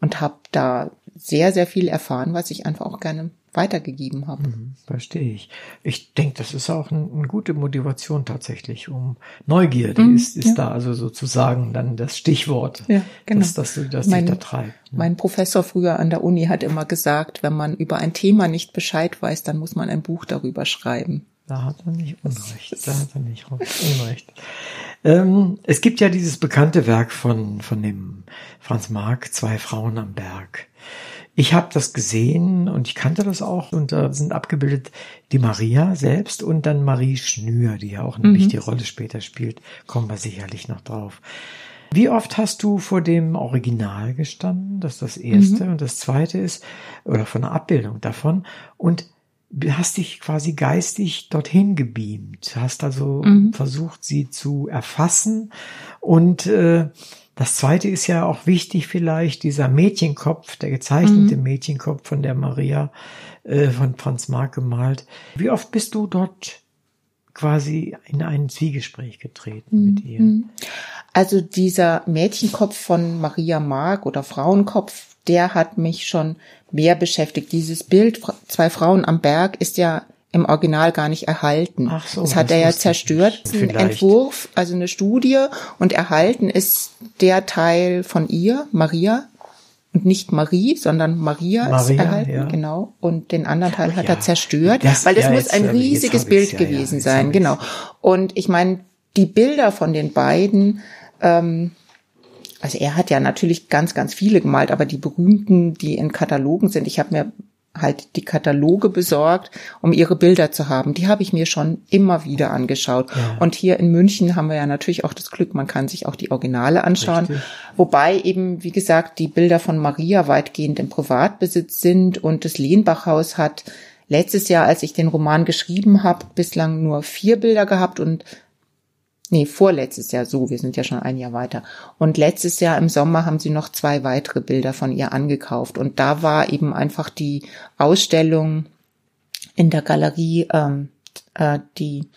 und habe da sehr, sehr viel erfahren, was ich einfach auch gerne weitergegeben habe. Mhm, verstehe ich. Ich denke, das ist auch ein, eine gute Motivation tatsächlich, um Neugierde mhm, ist, ist ja. da also sozusagen dann das Stichwort, ja, genau. dass, dass du das mein, da treibt. Ne? Mein Professor früher an der Uni hat immer gesagt, wenn man über ein Thema nicht Bescheid weiß, dann muss man ein Buch darüber schreiben. Da hat er nicht Unrecht. Da hat er nicht Unrecht. Ähm, es gibt ja dieses bekannte Werk von, von dem Franz Marc, Zwei Frauen am Berg. Ich habe das gesehen und ich kannte das auch und da sind abgebildet die Maria selbst und dann Marie Schnür, die ja auch eine mhm. wichtige Rolle später spielt. Kommen wir sicherlich noch drauf. Wie oft hast du vor dem Original gestanden? Das ist das erste. Mhm. Und das zweite ist, oder von der Abbildung davon. Und hast dich quasi geistig dorthin gebeamt, hast also mhm. versucht, sie zu erfassen und äh, das zweite ist ja auch wichtig vielleicht, dieser Mädchenkopf, der gezeichnete mhm. Mädchenkopf von der Maria äh, von Franz Marc gemalt. Wie oft bist du dort quasi in ein Zwiegespräch getreten mhm. mit ihr? Also dieser Mädchenkopf von Maria Marc oder Frauenkopf, der hat mich schon mehr beschäftigt. Dieses Bild, zwei Frauen am Berg, ist ja im Original gar nicht erhalten. Ach so, das hat das er ja zerstört. Ein Entwurf, also eine Studie und erhalten ist der Teil von ihr, Maria. Und nicht Marie, sondern Maria, Maria ist erhalten, ja. genau. Und den anderen Teil hat ja, er zerstört, das, weil das ja, muss ein riesiges Bild gewesen sein, genau. Und ich meine, die Bilder von den beiden, ähm, also er hat ja natürlich ganz, ganz viele gemalt, aber die berühmten, die in Katalogen sind, ich habe mir halt die Kataloge besorgt, um ihre Bilder zu haben. Die habe ich mir schon immer wieder angeschaut. Ja. Und hier in München haben wir ja natürlich auch das Glück, man kann sich auch die Originale anschauen. Richtig. Wobei eben, wie gesagt, die Bilder von Maria weitgehend im Privatbesitz sind und das Lehnbachhaus hat letztes Jahr, als ich den Roman geschrieben habe, bislang nur vier Bilder gehabt und Nee, vorletztes Jahr so, wir sind ja schon ein Jahr weiter. Und letztes Jahr im Sommer haben sie noch zwei weitere Bilder von ihr angekauft. Und da war eben einfach die Ausstellung in der Galerie, ähm, äh, die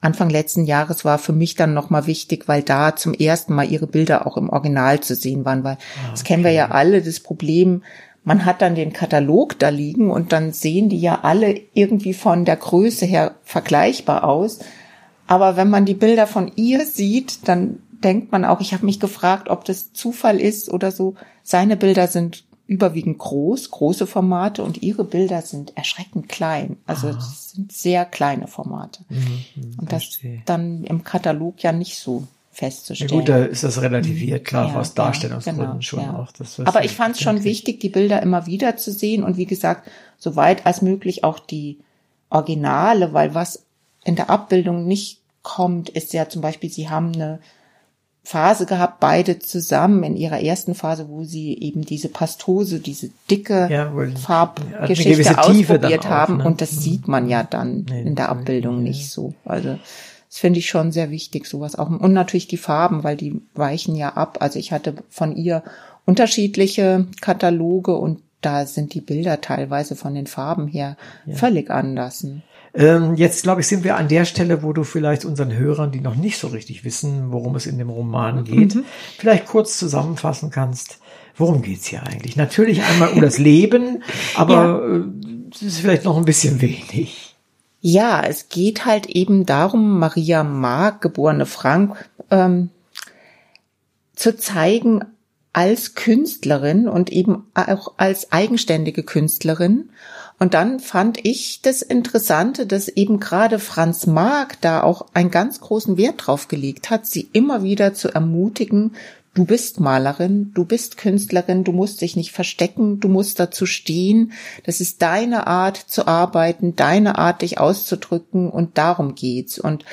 Anfang letzten Jahres war für mich dann nochmal wichtig, weil da zum ersten Mal ihre Bilder auch im Original zu sehen waren, weil okay. das kennen wir ja alle, das Problem, man hat dann den Katalog da liegen und dann sehen die ja alle irgendwie von der Größe her vergleichbar aus. Aber wenn man die Bilder von ihr sieht, dann denkt man auch, ich habe mich gefragt, ob das Zufall ist oder so. Seine Bilder sind überwiegend groß, große Formate und ihre Bilder sind erschreckend klein. Also es sind sehr kleine Formate. Mhm, mhm und das verstehe. dann im Katalog ja nicht so festzustellen. Ja gut, da ist das relativiert, mhm. klar, ja, aus Darstellungsgründen genau, schon ja. auch. Das, Aber ich fand es schon wichtig, die Bilder immer wieder zu sehen und wie gesagt, soweit als möglich auch die Originale, weil was in der Abbildung nicht kommt, ist ja zum Beispiel, sie haben eine Phase gehabt, beide zusammen in ihrer ersten Phase, wo sie eben diese Pastose, diese dicke ja, Farbgeschichte ausprobiert haben. ne? Und das mhm. sieht man ja dann nee, in der Abbildung ja. nicht so. Also das finde ich schon sehr wichtig, sowas auch. Und natürlich die Farben, weil die weichen ja ab. Also ich hatte von ihr unterschiedliche Kataloge und da sind die Bilder teilweise von den Farben her ja. völlig anders. Ähm, jetzt, glaube ich, sind wir an der Stelle, wo du vielleicht unseren Hörern, die noch nicht so richtig wissen, worum es in dem Roman geht, mhm. vielleicht kurz zusammenfassen kannst. Worum geht's hier eigentlich? Natürlich einmal um das Leben, aber ja. Äh, es ist vielleicht noch ein bisschen wenig. Ja, es geht halt eben darum, Maria Mark, geborene Frank, ähm, zu zeigen als Künstlerin und eben auch als eigenständige Künstlerin. Und dann fand ich das Interessante, dass eben gerade Franz Mark da auch einen ganz großen Wert drauf gelegt hat, sie immer wieder zu ermutigen, Du bist Malerin, du bist Künstlerin, du musst dich nicht verstecken, du musst dazu stehen. Das ist deine Art zu arbeiten, deine Art, dich auszudrücken und darum geht's. Und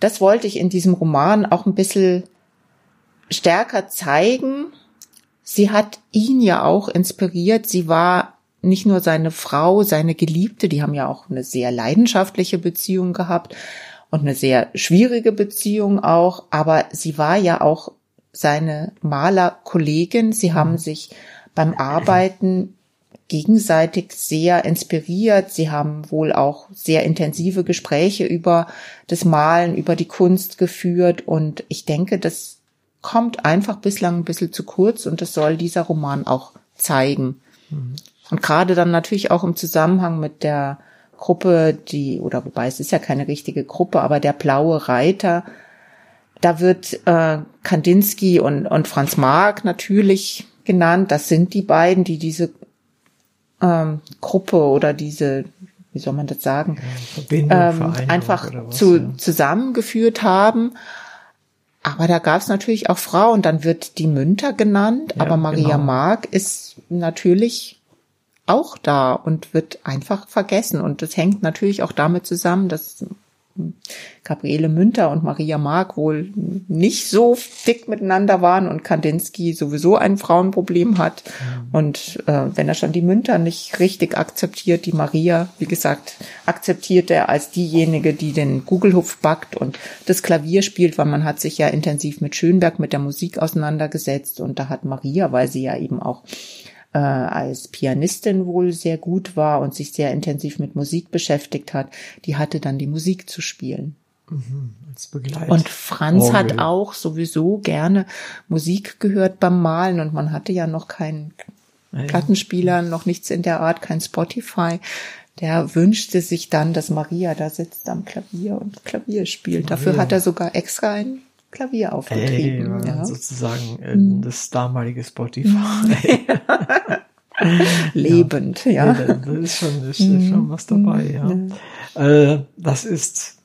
das wollte ich in diesem Roman auch ein bisschen stärker zeigen. Sie hat ihn ja auch inspiriert. Sie war nicht nur seine Frau, seine Geliebte, die haben ja auch eine sehr leidenschaftliche Beziehung gehabt und eine sehr schwierige Beziehung auch, aber sie war ja auch seine Malerkollegin. Sie haben mhm. sich beim Arbeiten gegenseitig sehr inspiriert. Sie haben wohl auch sehr intensive Gespräche über das Malen, über die Kunst geführt. Und ich denke, das kommt einfach bislang ein bisschen zu kurz und das soll dieser Roman auch zeigen. Und gerade dann natürlich auch im Zusammenhang mit der Gruppe, die, oder wobei es ist ja keine richtige Gruppe, aber der blaue Reiter, da wird äh, Kandinsky und, und Franz Marc natürlich genannt. Das sind die beiden, die diese ähm, Gruppe oder diese, wie soll man das sagen, ähm, einfach was, zu, ja. zusammengeführt haben. Aber da gab es natürlich auch Frauen. Dann wird die Münter genannt, ja, aber Maria genau. Mark ist natürlich auch da und wird einfach vergessen. Und das hängt natürlich auch damit zusammen, dass Gabriele Münter und Maria Mark wohl nicht so dick miteinander waren und Kandinsky sowieso ein Frauenproblem hat. Mhm. Und äh, wenn er schon die Münter nicht richtig akzeptiert, die Maria, wie gesagt, akzeptiert er als diejenige, die den Gugelhupf backt und das Klavier spielt, weil man hat sich ja intensiv mit Schönberg, mit der Musik auseinandergesetzt und da hat Maria, weil sie ja eben auch äh, als Pianistin wohl sehr gut war und sich sehr intensiv mit Musik beschäftigt hat, die hatte dann die Musik zu spielen. Mhm, und Franz Orgel. hat auch sowieso gerne Musik gehört beim Malen und man hatte ja noch keinen ja. Plattenspieler, noch nichts in der Art, kein Spotify. Der wünschte sich dann, dass Maria da sitzt am Klavier und Klavier spielt. Dafür hat er sogar extra ein Klavier aufgetrieben. Ey, ja. Sozusagen äh, hm. das damalige Spotify. Lebend, ja. ja. Das ist schon, ist, ist schon was dabei, ja. Äh, das ist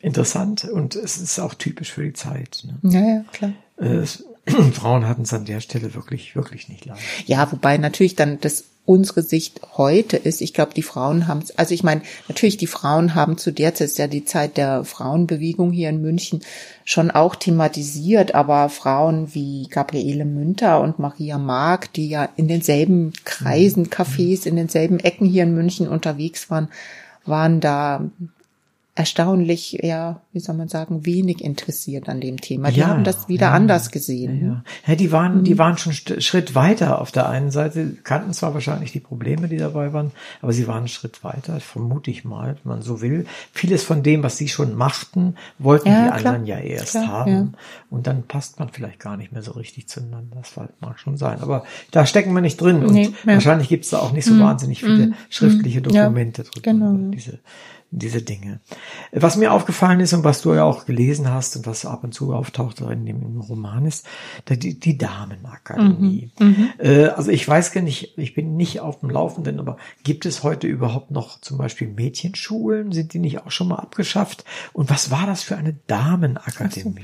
interessant und es ist auch typisch für die Zeit. Ne? Ja, ja, klar. Äh, es, Frauen hatten es an der Stelle wirklich, wirklich nicht leicht. Ja, wobei natürlich dann das unsere Sicht heute ist. Ich glaube, die Frauen haben es, also ich meine, natürlich die Frauen haben zu der Zeit, ist ja die Zeit der Frauenbewegung hier in München, schon auch thematisiert, aber Frauen wie Gabriele Münter und Maria Mark, die ja in denselben Kreisen, mhm. Cafés, in denselben Ecken hier in München unterwegs waren, waren da erstaunlich, ja, wie soll man sagen, wenig interessiert an dem Thema. Die ja, haben das wieder ja, anders gesehen. Ja, ja. die waren, mhm. die waren schon Schritt weiter. Auf der einen Seite kannten zwar wahrscheinlich die Probleme, die dabei waren, aber sie waren einen Schritt weiter, vermute ich mal, wenn man so will. Vieles von dem, was sie schon machten, wollten die klar. anderen ja erst klar, haben. Und dann passt man vielleicht gar nicht mehr so richtig zueinander. Das mag schon sein. Aber da stecken wir nicht drin. Und nee, wahrscheinlich gibt es da auch nicht so mhm. wahnsinnig viele mhm. schriftliche Dokumente drüber. Genau. Diese diese Dinge. Was mir aufgefallen ist und was du ja auch gelesen hast und was ab und zu auftaucht in dem Roman ist, die, die Damenakademie. Mhm, mhm. Äh, also ich weiß gar nicht, ich bin nicht auf dem Laufenden, aber gibt es heute überhaupt noch zum Beispiel Mädchenschulen? Sind die nicht auch schon mal abgeschafft? Und was war das für eine Damenakademie?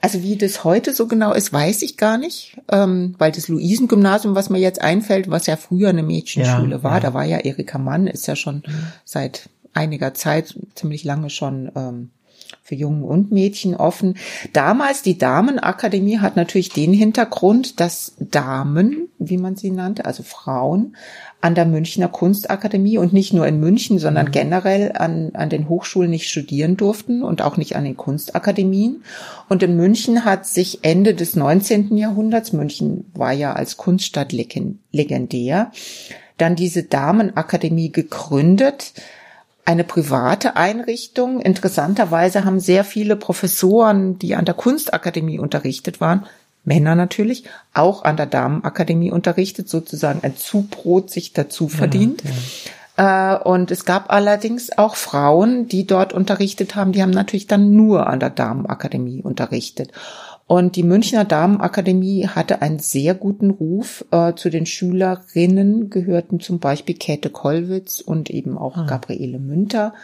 Also wie das heute so genau ist, weiß ich gar nicht, ähm, weil das Luisengymnasium, was mir jetzt einfällt, was ja früher eine Mädchenschule ja, war, ja. da war ja Erika Mann, ist ja schon mhm. seit einiger Zeit, ziemlich lange schon ähm, für Jungen und Mädchen offen. Damals die Damenakademie hat natürlich den Hintergrund, dass Damen, wie man sie nannte, also Frauen, an der Münchner Kunstakademie und nicht nur in München, sondern mhm. generell an, an den Hochschulen nicht studieren durften und auch nicht an den Kunstakademien. Und in München hat sich Ende des 19. Jahrhunderts, München war ja als Kunststadt legendär, dann diese Damenakademie gegründet eine private Einrichtung. Interessanterweise haben sehr viele Professoren, die an der Kunstakademie unterrichtet waren, Männer natürlich, auch an der Damenakademie unterrichtet, sozusagen ein Zubrot sich dazu verdient. Ja, ja. Äh, und es gab allerdings auch Frauen, die dort unterrichtet haben, die haben natürlich dann nur an der Damenakademie unterrichtet. Und die Münchner Damenakademie hatte einen sehr guten Ruf. Äh, zu den Schülerinnen gehörten zum Beispiel Käthe Kollwitz und eben auch ah. Gabriele Münter,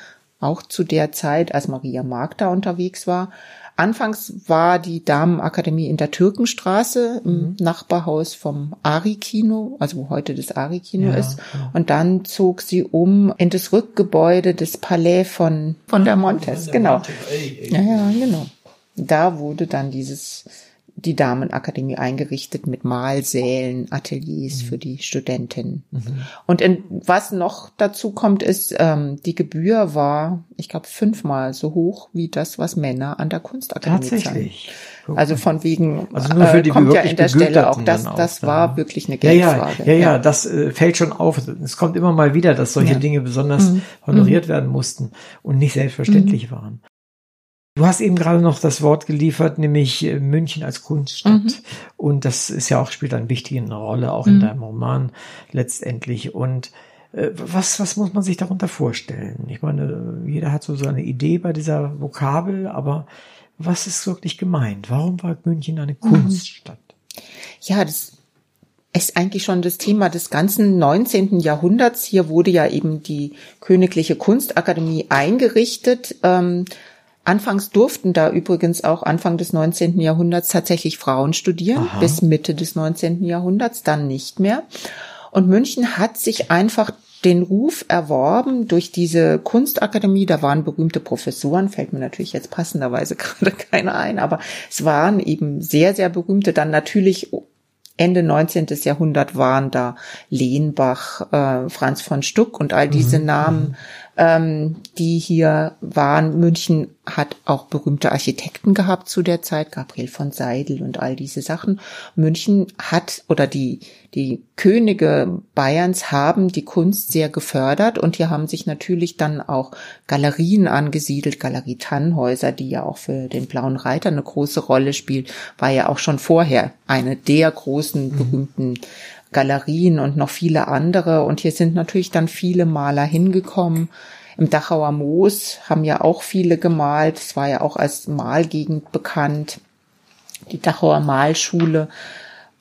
auch zu der Zeit, als Maria Magda unterwegs war. Anfangs war die Damenakademie in der Türkenstraße im mhm. Nachbarhaus vom Ari-Kino, also wo heute das Ari-Kino ja, ist. Ja. Und dann zog sie um in das Rückgebäude des Palais von, von der Montes. Von der genau. Montes. Ey, ey. Ja, ja, genau. Da wurde dann dieses die Damenakademie eingerichtet mit Malsälen, Ateliers mhm. für die Studentinnen. Mhm. Und in, was noch dazu kommt, ist, ähm, die Gebühr war, ich glaube, fünfmal so hoch wie das, was Männer an der Kunstakademie Tatsächlich. zahlen. Also von wegen also nur für die äh, kommt ja in der Stelle auch. Das, das war wirklich eine Geldfrage. Ja, ja, ja, ja das äh, fällt schon auf. Es kommt immer mal wieder, dass solche ja. Dinge besonders mhm. honoriert mhm. werden mussten und nicht selbstverständlich mhm. waren. Du hast eben gerade noch das Wort geliefert, nämlich äh, München als Kunststadt. Mhm. Und das ist ja auch, spielt eine wichtige Rolle, auch in mhm. deinem Roman letztendlich. Und äh, was, was muss man sich darunter vorstellen? Ich meine, jeder hat so seine Idee bei dieser Vokabel, aber was ist wirklich gemeint? Warum war München eine mhm. Kunststadt? Ja, das ist eigentlich schon das Thema des ganzen 19. Jahrhunderts. Hier wurde ja eben die Königliche Kunstakademie eingerichtet. Ähm, Anfangs durften da übrigens auch Anfang des 19. Jahrhunderts tatsächlich Frauen studieren, Aha. bis Mitte des 19. Jahrhunderts, dann nicht mehr. Und München hat sich einfach den Ruf erworben durch diese Kunstakademie. Da waren berühmte Professoren, fällt mir natürlich jetzt passenderweise gerade keiner ein, aber es waren eben sehr, sehr berühmte. Dann natürlich Ende 19. Jahrhundert waren da Lehnbach, äh, Franz von Stuck und all diese mhm. Namen mhm ähm, die hier waren. München hat auch berühmte Architekten gehabt zu der Zeit, Gabriel von Seidel und all diese Sachen. München hat oder die, die Könige Bayerns haben die Kunst sehr gefördert und hier haben sich natürlich dann auch Galerien angesiedelt, Galerie Tannhäuser, die ja auch für den Blauen Reiter eine große Rolle spielt, war ja auch schon vorher eine der großen mhm. berühmten Galerien und noch viele andere. Und hier sind natürlich dann viele Maler hingekommen. Im Dachauer Moos haben ja auch viele gemalt. Es war ja auch als Malgegend bekannt. Die Dachauer Malschule.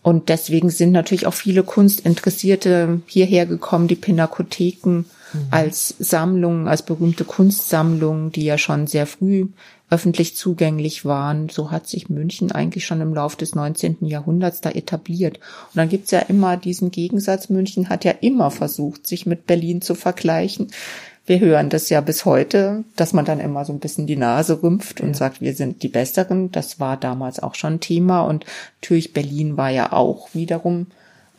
Und deswegen sind natürlich auch viele Kunstinteressierte hierher gekommen, die Pinakotheken mhm. als Sammlungen, als berühmte Kunstsammlungen, die ja schon sehr früh öffentlich zugänglich waren. So hat sich München eigentlich schon im Laufe des 19. Jahrhunderts da etabliert. Und dann gibt's ja immer diesen Gegensatz. München hat ja immer versucht, sich mit Berlin zu vergleichen. Wir hören das ja bis heute, dass man dann immer so ein bisschen die Nase rümpft und ja. sagt, wir sind die Besseren. Das war damals auch schon Thema. Und natürlich Berlin war ja auch wiederum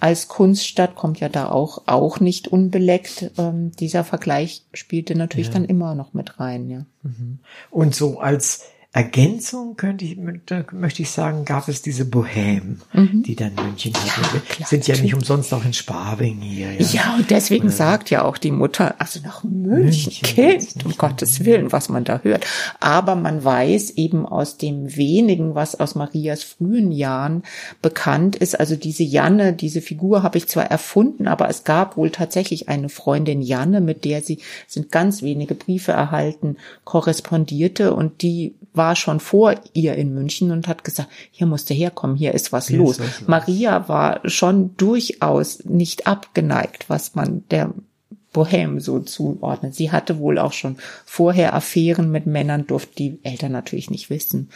als Kunststadt kommt ja da auch auch nicht unbeleckt. Ähm, dieser Vergleich spielte natürlich ja. dann immer noch mit rein, ja. Mhm. Und so als Ergänzung könnte ich, möchte ich sagen, gab es diese Bohème, mhm. die dann München hatte. Ja, Sind ja nicht umsonst auch in Sparbing hier. Ja, ja und deswegen Oder sagt ja auch die Mutter, also nach München, München Kind, um Gottes Willen, was man da hört. Aber man weiß eben aus dem wenigen, was aus Marias frühen Jahren bekannt ist, also diese Janne, diese Figur habe ich zwar erfunden, aber es gab wohl tatsächlich eine Freundin Janne, mit der sie, sind ganz wenige Briefe erhalten, korrespondierte und die war schon vor ihr in München und hat gesagt, hier musst du herkommen, hier ist was hier los. Ist was Maria war schon durchaus nicht abgeneigt, was man der Bohème so zuordnen. Sie hatte wohl auch schon vorher Affären mit Männern, durfte die Eltern natürlich nicht wissen.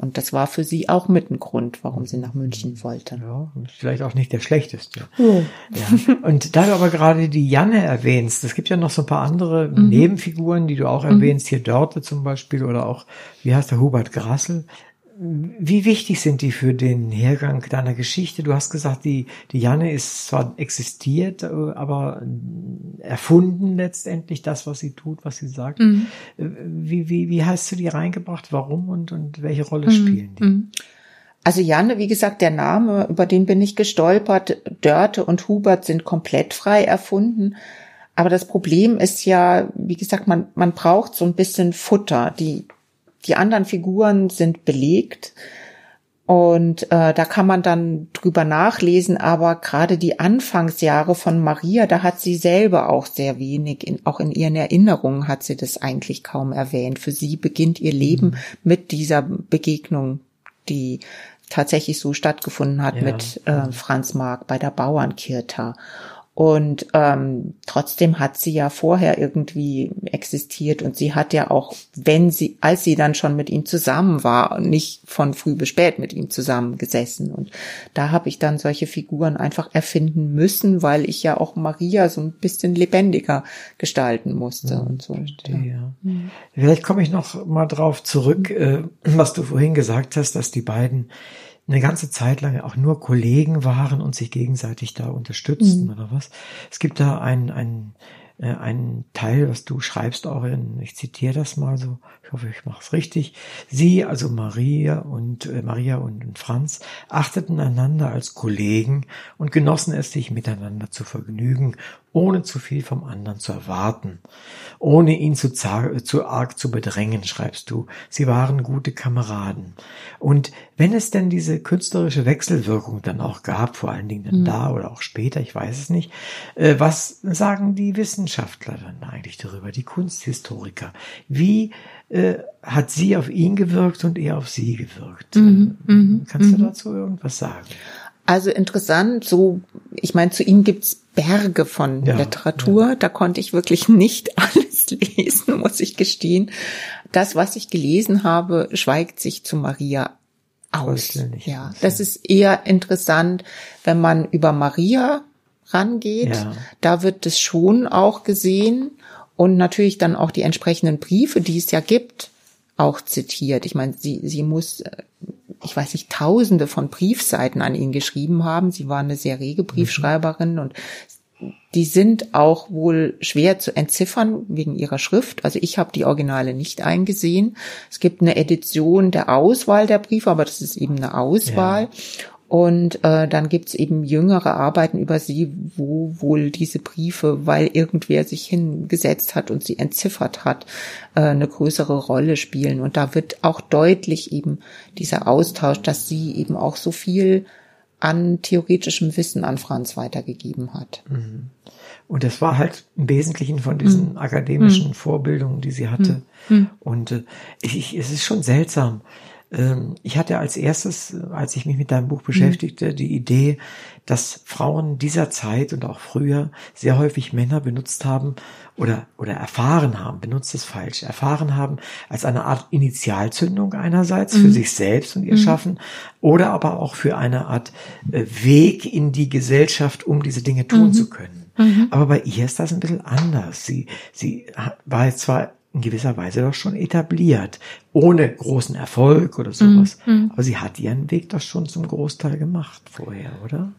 Und das war für sie auch mit ein Grund, warum sie nach München wollte. Ja, vielleicht auch nicht der schlechteste. Ja. ja. Und da du aber gerade die Janne erwähnst, es gibt ja noch so ein paar andere mhm. Nebenfiguren, die du auch erwähnst, mhm. hier Dörte zum Beispiel oder auch, wie heißt der, Hubert Grassel. Wie wichtig sind die für den Hergang deiner Geschichte? Du hast gesagt, die, die Janne ist zwar existiert, äh, aber erfunden letztendlich das, was sie tut, was sie sagt. Mhm. Äh, wie, wie, wie hast du die reingebracht? Warum und, und welche Rolle mhm. spielen die? Mhm. Also Janne, wie gesagt, der Name, über den bin ich gestolpert. Dörte und Hubert sind komplett frei erfunden. Aber das Problem ist ja, wie gesagt, man, man braucht so ein bisschen Futter. Die, die anderen Figuren sind belegt und äh, da kann man dann drüber nachlesen, aber gerade die Anfangsjahre von Maria, da hat sie selber auch sehr wenig, in, auch in ihren Erinnerungen hat sie das eigentlich kaum erwähnt. Für sie beginnt ihr Leben mhm. mit dieser Begegnung, die tatsächlich so stattgefunden hat ja. mit äh, Franz Marc bei der Bauernkirta. Und ähm, trotzdem hat sie ja vorher irgendwie existiert und sie hat ja auch, wenn sie, als sie dann schon mit ihm zusammen war, nicht von früh bis spät mit ihm zusammengesessen. Und da habe ich dann solche Figuren einfach erfinden müssen, weil ich ja auch Maria so ein bisschen lebendiger gestalten musste ja, und so. Verstehe, ja. Vielleicht komme ich noch mal drauf zurück, äh, was du vorhin gesagt hast, dass die beiden eine ganze Zeit lang auch nur Kollegen waren und sich gegenseitig da unterstützten mhm. oder was. Es gibt da ein, ein, äh, ein Teil, was du schreibst auch in, ich zitiere das mal so, ich hoffe, ich mache es richtig. Sie, also Maria und äh, Maria und, und Franz, achteten einander als Kollegen und genossen es, sich miteinander zu vergnügen, ohne zu viel vom anderen zu erwarten, ohne ihn zu, zu arg zu bedrängen, schreibst du. Sie waren gute Kameraden. Und wenn es denn diese künstlerische Wechselwirkung dann auch gab, vor allen Dingen dann mhm. da oder auch später, ich weiß es nicht, äh, was sagen die Wissenschaftler dann eigentlich darüber, die Kunsthistoriker? Wie äh, hat sie auf ihn gewirkt und er auf sie gewirkt. Mhm, mhm Kannst du mhm. dazu irgendwas sagen? Also interessant, so, ich meine, zu ihm gibt's Berge von ja, Literatur. Ja. Da konnte ich wirklich nicht alles lesen, muss ich gestehen. Das, was ich gelesen habe, schweigt sich zu Maria aus. Ja, das ist eher interessant, wenn man über Maria rangeht. Ja. Da wird es schon auch gesehen und natürlich dann auch die entsprechenden Briefe, die es ja gibt, auch zitiert. Ich meine, sie, sie muss, äh, ich weiß nicht, tausende von Briefseiten an ihn geschrieben haben. Sie war eine sehr rege Briefschreiberin mhm. und die sind auch wohl schwer zu entziffern wegen ihrer Schrift. Also ich habe die Originale nicht eingesehen. Es gibt eine Edition der Auswahl der Briefe, aber das ist eben eine Auswahl. Ja. Und äh, dann gibt's eben jüngere Arbeiten über sie, wo wohl diese Briefe, weil irgendwer sich hingesetzt hat und sie entziffert hat, äh, eine größere Rolle spielen. Und da wird auch deutlich eben dieser Austausch, dass sie eben auch so viel an theoretischem Wissen an Franz weitergegeben hat. Mhm. Und das war halt im Wesentlichen von diesen mhm. akademischen mhm. Vorbildungen, die sie hatte. Mhm. Und äh, ich, es ist schon seltsam. Ähm, ich hatte als erstes, als ich mich mit deinem Buch beschäftigte, mhm. die Idee, dass Frauen dieser Zeit und auch früher sehr häufig Männer benutzt haben oder, oder erfahren haben, benutzt es falsch, erfahren haben als eine Art Initialzündung einerseits mhm. für sich selbst und ihr mhm. Schaffen oder aber auch für eine Art äh, Weg in die Gesellschaft, um diese Dinge tun mhm. zu können. Mhm. Aber bei ihr ist das ein bisschen anders. Sie, sie war jetzt zwar in gewisser Weise doch schon etabliert, ohne großen Erfolg oder sowas. Mhm. Aber sie hat ihren Weg doch schon zum Großteil gemacht vorher, oder?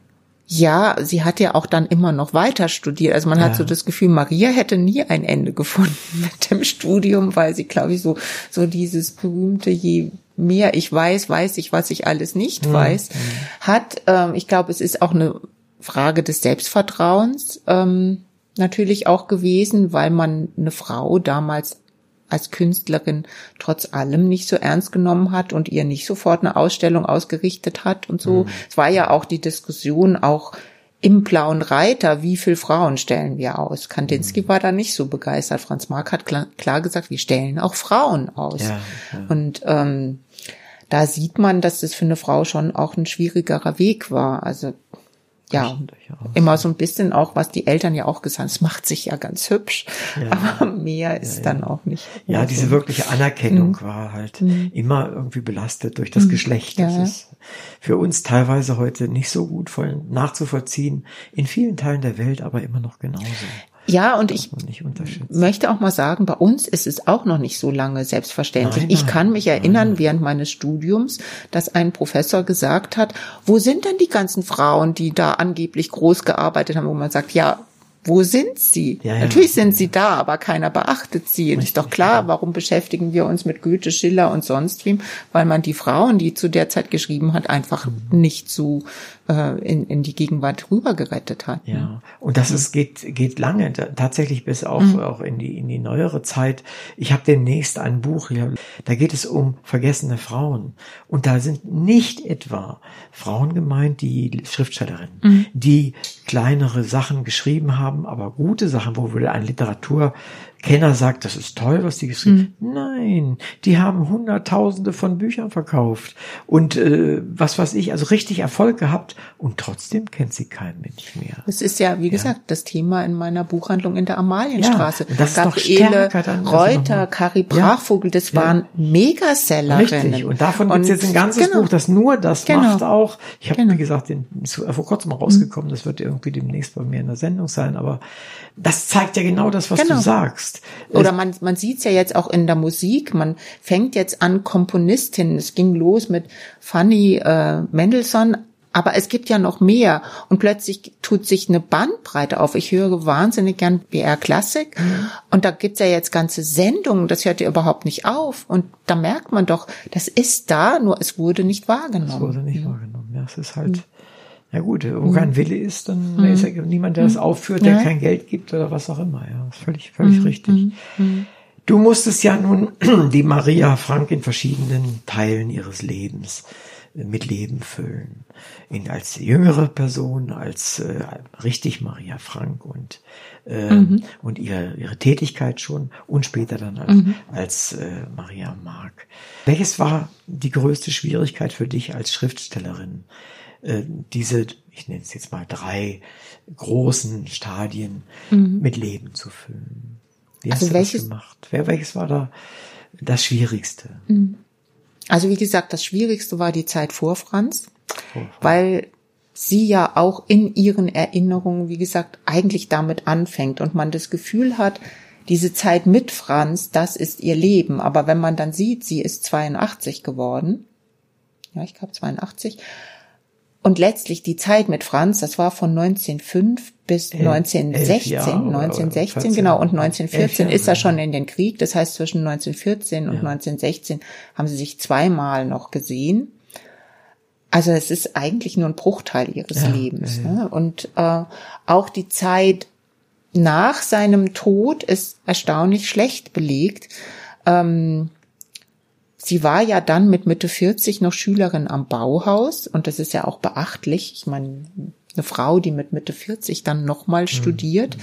Ja, sie hat ja auch dann immer noch weiter studiert. Also man ja. hat so das Gefühl, Maria hätte nie ein Ende gefunden mit dem Studium, weil sie, glaube ich, so, so dieses berühmte, je mehr ich weiß, weiß ich, was ich alles nicht mhm. weiß, hat. Ähm, ich glaube, es ist auch eine Frage des Selbstvertrauens. Ähm, natürlich auch gewesen, weil man eine Frau damals als Künstlerin trotz allem nicht so ernst genommen hat und ihr nicht sofort eine Ausstellung ausgerichtet hat und so. Mhm. Es war ja auch die Diskussion auch im Blauen Reiter, wie viel Frauen stellen wir aus? Kandinsky mhm. war da nicht so begeistert. Franz Marc hat klar, klar gesagt, wir stellen auch Frauen aus. Ja, ja. Und ähm, da sieht man, dass das für eine Frau schon auch ein schwierigerer Weg war. Also ja, immer so ein bisschen auch, was die Eltern ja auch gesagt haben, es macht sich ja ganz hübsch, ja. aber mehr ist ja, dann auch nicht. Ja, diese wirkliche Anerkennung mhm. war halt mhm. immer irgendwie belastet durch das mhm. Geschlecht. Das ist für uns teilweise heute nicht so gut voll nachzuvollziehen, in vielen Teilen der Welt aber immer noch genauso. Ja, und ich möchte auch mal sagen, bei uns ist es auch noch nicht so lange selbstverständlich. Nein, nein, ich kann mich erinnern, nein. während meines Studiums, dass ein Professor gesagt hat, wo sind denn die ganzen Frauen, die da angeblich groß gearbeitet haben, wo man sagt, ja, wo sind sie? Ja, ja. Natürlich sind sie da, aber keiner beachtet sie. Und ist doch klar, warum beschäftigen wir uns mit Goethe, Schiller und sonst wem? Weil man die Frauen, die zu der Zeit geschrieben hat, einfach mhm. nicht so äh, in, in die Gegenwart rüber gerettet hat. Ja, ne? und das ist, geht, geht lange, tatsächlich bis auch, mhm. auch in die, in die neuere Zeit. Ich habe demnächst ein Buch hier, da geht es um vergessene Frauen. Und da sind nicht etwa Frauen gemeint, die Schriftstellerinnen, mhm. die kleinere Sachen geschrieben haben, aber gute Sachen, wo wir ein Literatur Kenner sagt, das ist toll, was die geschrieben mhm. Nein, die haben Hunderttausende von Büchern verkauft und äh, was weiß ich, also richtig Erfolg gehabt und trotzdem kennt sie kein Mensch mehr. Es ist ja, wie gesagt, das Thema in meiner Buchhandlung in der Amalienstraße. Ja, das Gabriele Reuter, Kari Brachvogel, das ja. waren Megasellerinnen. Richtig, und davon gibt es jetzt ein ganzes genau. Buch, das nur das genau. macht auch. Ich habe, genau. wie gesagt, den, vor kurzem rausgekommen, das wird irgendwie demnächst bei mir in der Sendung sein, aber das zeigt ja genau das, was genau. du sagst. Oder man, man sieht es ja jetzt auch in der Musik. Man fängt jetzt an Komponistinnen. Es ging los mit Fanny äh, Mendelssohn, aber es gibt ja noch mehr und plötzlich tut sich eine Bandbreite auf. Ich höre wahnsinnig gern BR Klassik mhm. und da gibt's ja jetzt ganze Sendungen, das hört ja überhaupt nicht auf. Und da merkt man doch, das ist da, nur es wurde nicht wahrgenommen. Es wurde nicht mhm. wahrgenommen. Ja, es ist halt. Mhm ja gut, wo kein Wille ist, dann mhm. ist ja niemand, der das mhm. aufführt, der ja. kein Geld gibt oder was auch immer. Ja, ist völlig, völlig mhm. richtig. Mhm. Du musstest ja nun die Maria Frank in verschiedenen Teilen ihres Lebens äh, mit Leben füllen. In, als jüngere Person, als äh, richtig Maria Frank und, äh, mhm. und ihre, ihre Tätigkeit schon und später dann als, mhm. als äh, Maria Mark. Welches war die größte Schwierigkeit für dich als Schriftstellerin? Äh, diese, ich nenne es jetzt mal drei großen Stadien mhm. mit Leben zu füllen. Wie hast also du welches, das gemacht? Wer, welches war da das Schwierigste? Mhm. Also wie gesagt, das Schwierigste war die Zeit vor Franz, vor Franz. weil sie ja auch in ihren Erinnerungen, wie gesagt, eigentlich damit anfängt und man das Gefühl hat, diese Zeit mit Franz, das ist ihr Leben. Aber wenn man dann sieht, sie ist 82 geworden, ja, ich glaube 82, und letztlich die Zeit mit Franz, das war von 1905 bis 1916, 1916 genau, und 1914 ist er schon in den Krieg. Das heißt, zwischen 1914 und ja. 1916 haben sie sich zweimal noch gesehen. Also es ist eigentlich nur ein Bruchteil ihres ja, Lebens. Ja, ne? Und äh, auch die Zeit nach seinem Tod ist erstaunlich schlecht belegt. Ähm, Sie war ja dann mit Mitte 40 noch Schülerin am Bauhaus und das ist ja auch beachtlich. Ich meine, eine Frau, die mit Mitte 40 dann nochmal mhm. studiert.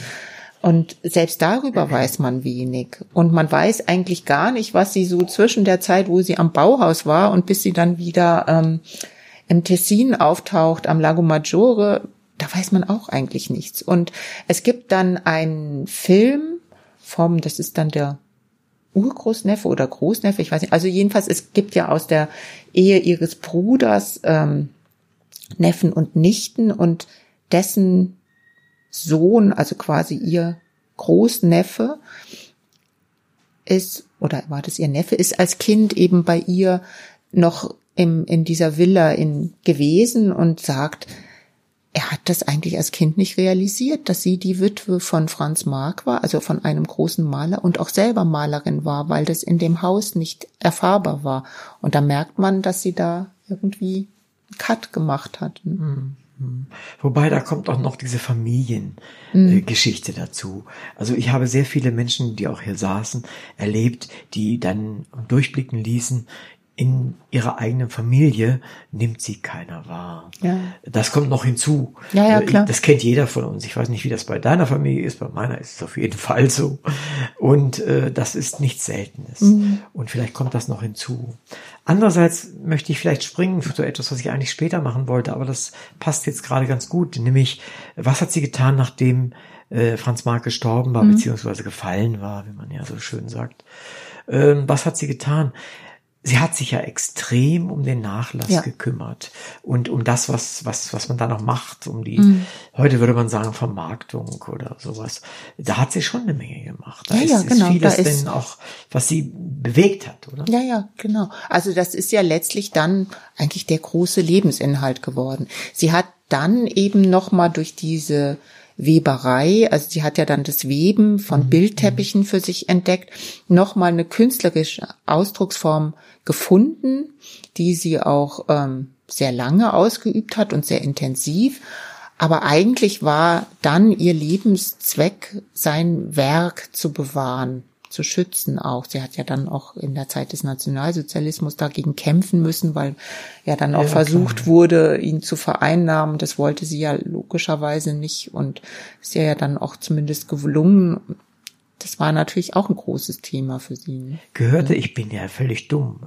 Und selbst darüber weiß man wenig. Und man weiß eigentlich gar nicht, was sie so zwischen der Zeit, wo sie am Bauhaus war und bis sie dann wieder ähm, im Tessin auftaucht, am Lago Maggiore, da weiß man auch eigentlich nichts. Und es gibt dann einen Film vom, das ist dann der Urgroßneffe oder Großneffe, ich weiß nicht. Also jedenfalls, es gibt ja aus der Ehe ihres Bruders ähm, Neffen und Nichten und dessen Sohn, also quasi ihr Großneffe, ist, oder war das ihr Neffe, ist als Kind eben bei ihr noch im, in dieser Villa in, gewesen und sagt, er hat das eigentlich als Kind nicht realisiert, dass sie die Witwe von Franz Mark war, also von einem großen Maler und auch selber Malerin war, weil das in dem Haus nicht erfahrbar war. Und da merkt man, dass sie da irgendwie Cut gemacht hat. Mhm. Wobei da kommt auch noch diese Familiengeschichte mhm. dazu. Also ich habe sehr viele Menschen, die auch hier saßen, erlebt, die dann durchblicken ließen, in ihrer eigenen Familie nimmt sie keiner wahr. Ja. Das kommt noch hinzu. Ja, ja, klar. Das kennt jeder von uns. Ich weiß nicht, wie das bei deiner Familie ist. Bei meiner ist es auf jeden Fall so. Und äh, das ist nichts Seltenes. Mhm. Und vielleicht kommt das noch hinzu. Andererseits möchte ich vielleicht springen für so etwas, was ich eigentlich später machen wollte, aber das passt jetzt gerade ganz gut. Nämlich, was hat sie getan, nachdem äh, Franz Marc gestorben war, mhm. beziehungsweise gefallen war, wie man ja so schön sagt? Ähm, was hat sie getan? Sie hat sich ja extrem um den Nachlass ja. gekümmert und um das, was, was, was man da noch macht, um die, mhm. heute würde man sagen, Vermarktung oder sowas. Da hat sie schon eine Menge gemacht. Da ja, ist, ja, genau. ist vieles denn auch, was sie bewegt hat, oder? Ja, ja, genau. Also das ist ja letztlich dann eigentlich der große Lebensinhalt geworden. Sie hat dann eben nochmal durch diese Weberei, also sie hat ja dann das Weben von mhm. Bildteppichen für sich entdeckt, nochmal eine künstlerische Ausdrucksform gefunden, die sie auch ähm, sehr lange ausgeübt hat und sehr intensiv. Aber eigentlich war dann ihr Lebenszweck, sein Werk zu bewahren zu schützen auch. Sie hat ja dann auch in der Zeit des Nationalsozialismus dagegen kämpfen müssen, weil ja dann auch ja, versucht klar. wurde, ihn zu vereinnahmen. Das wollte sie ja logischerweise nicht und ist ja dann auch zumindest gelungen. Das war natürlich auch ein großes Thema für sie. Ne? Gehörte, ich bin ja völlig dumm,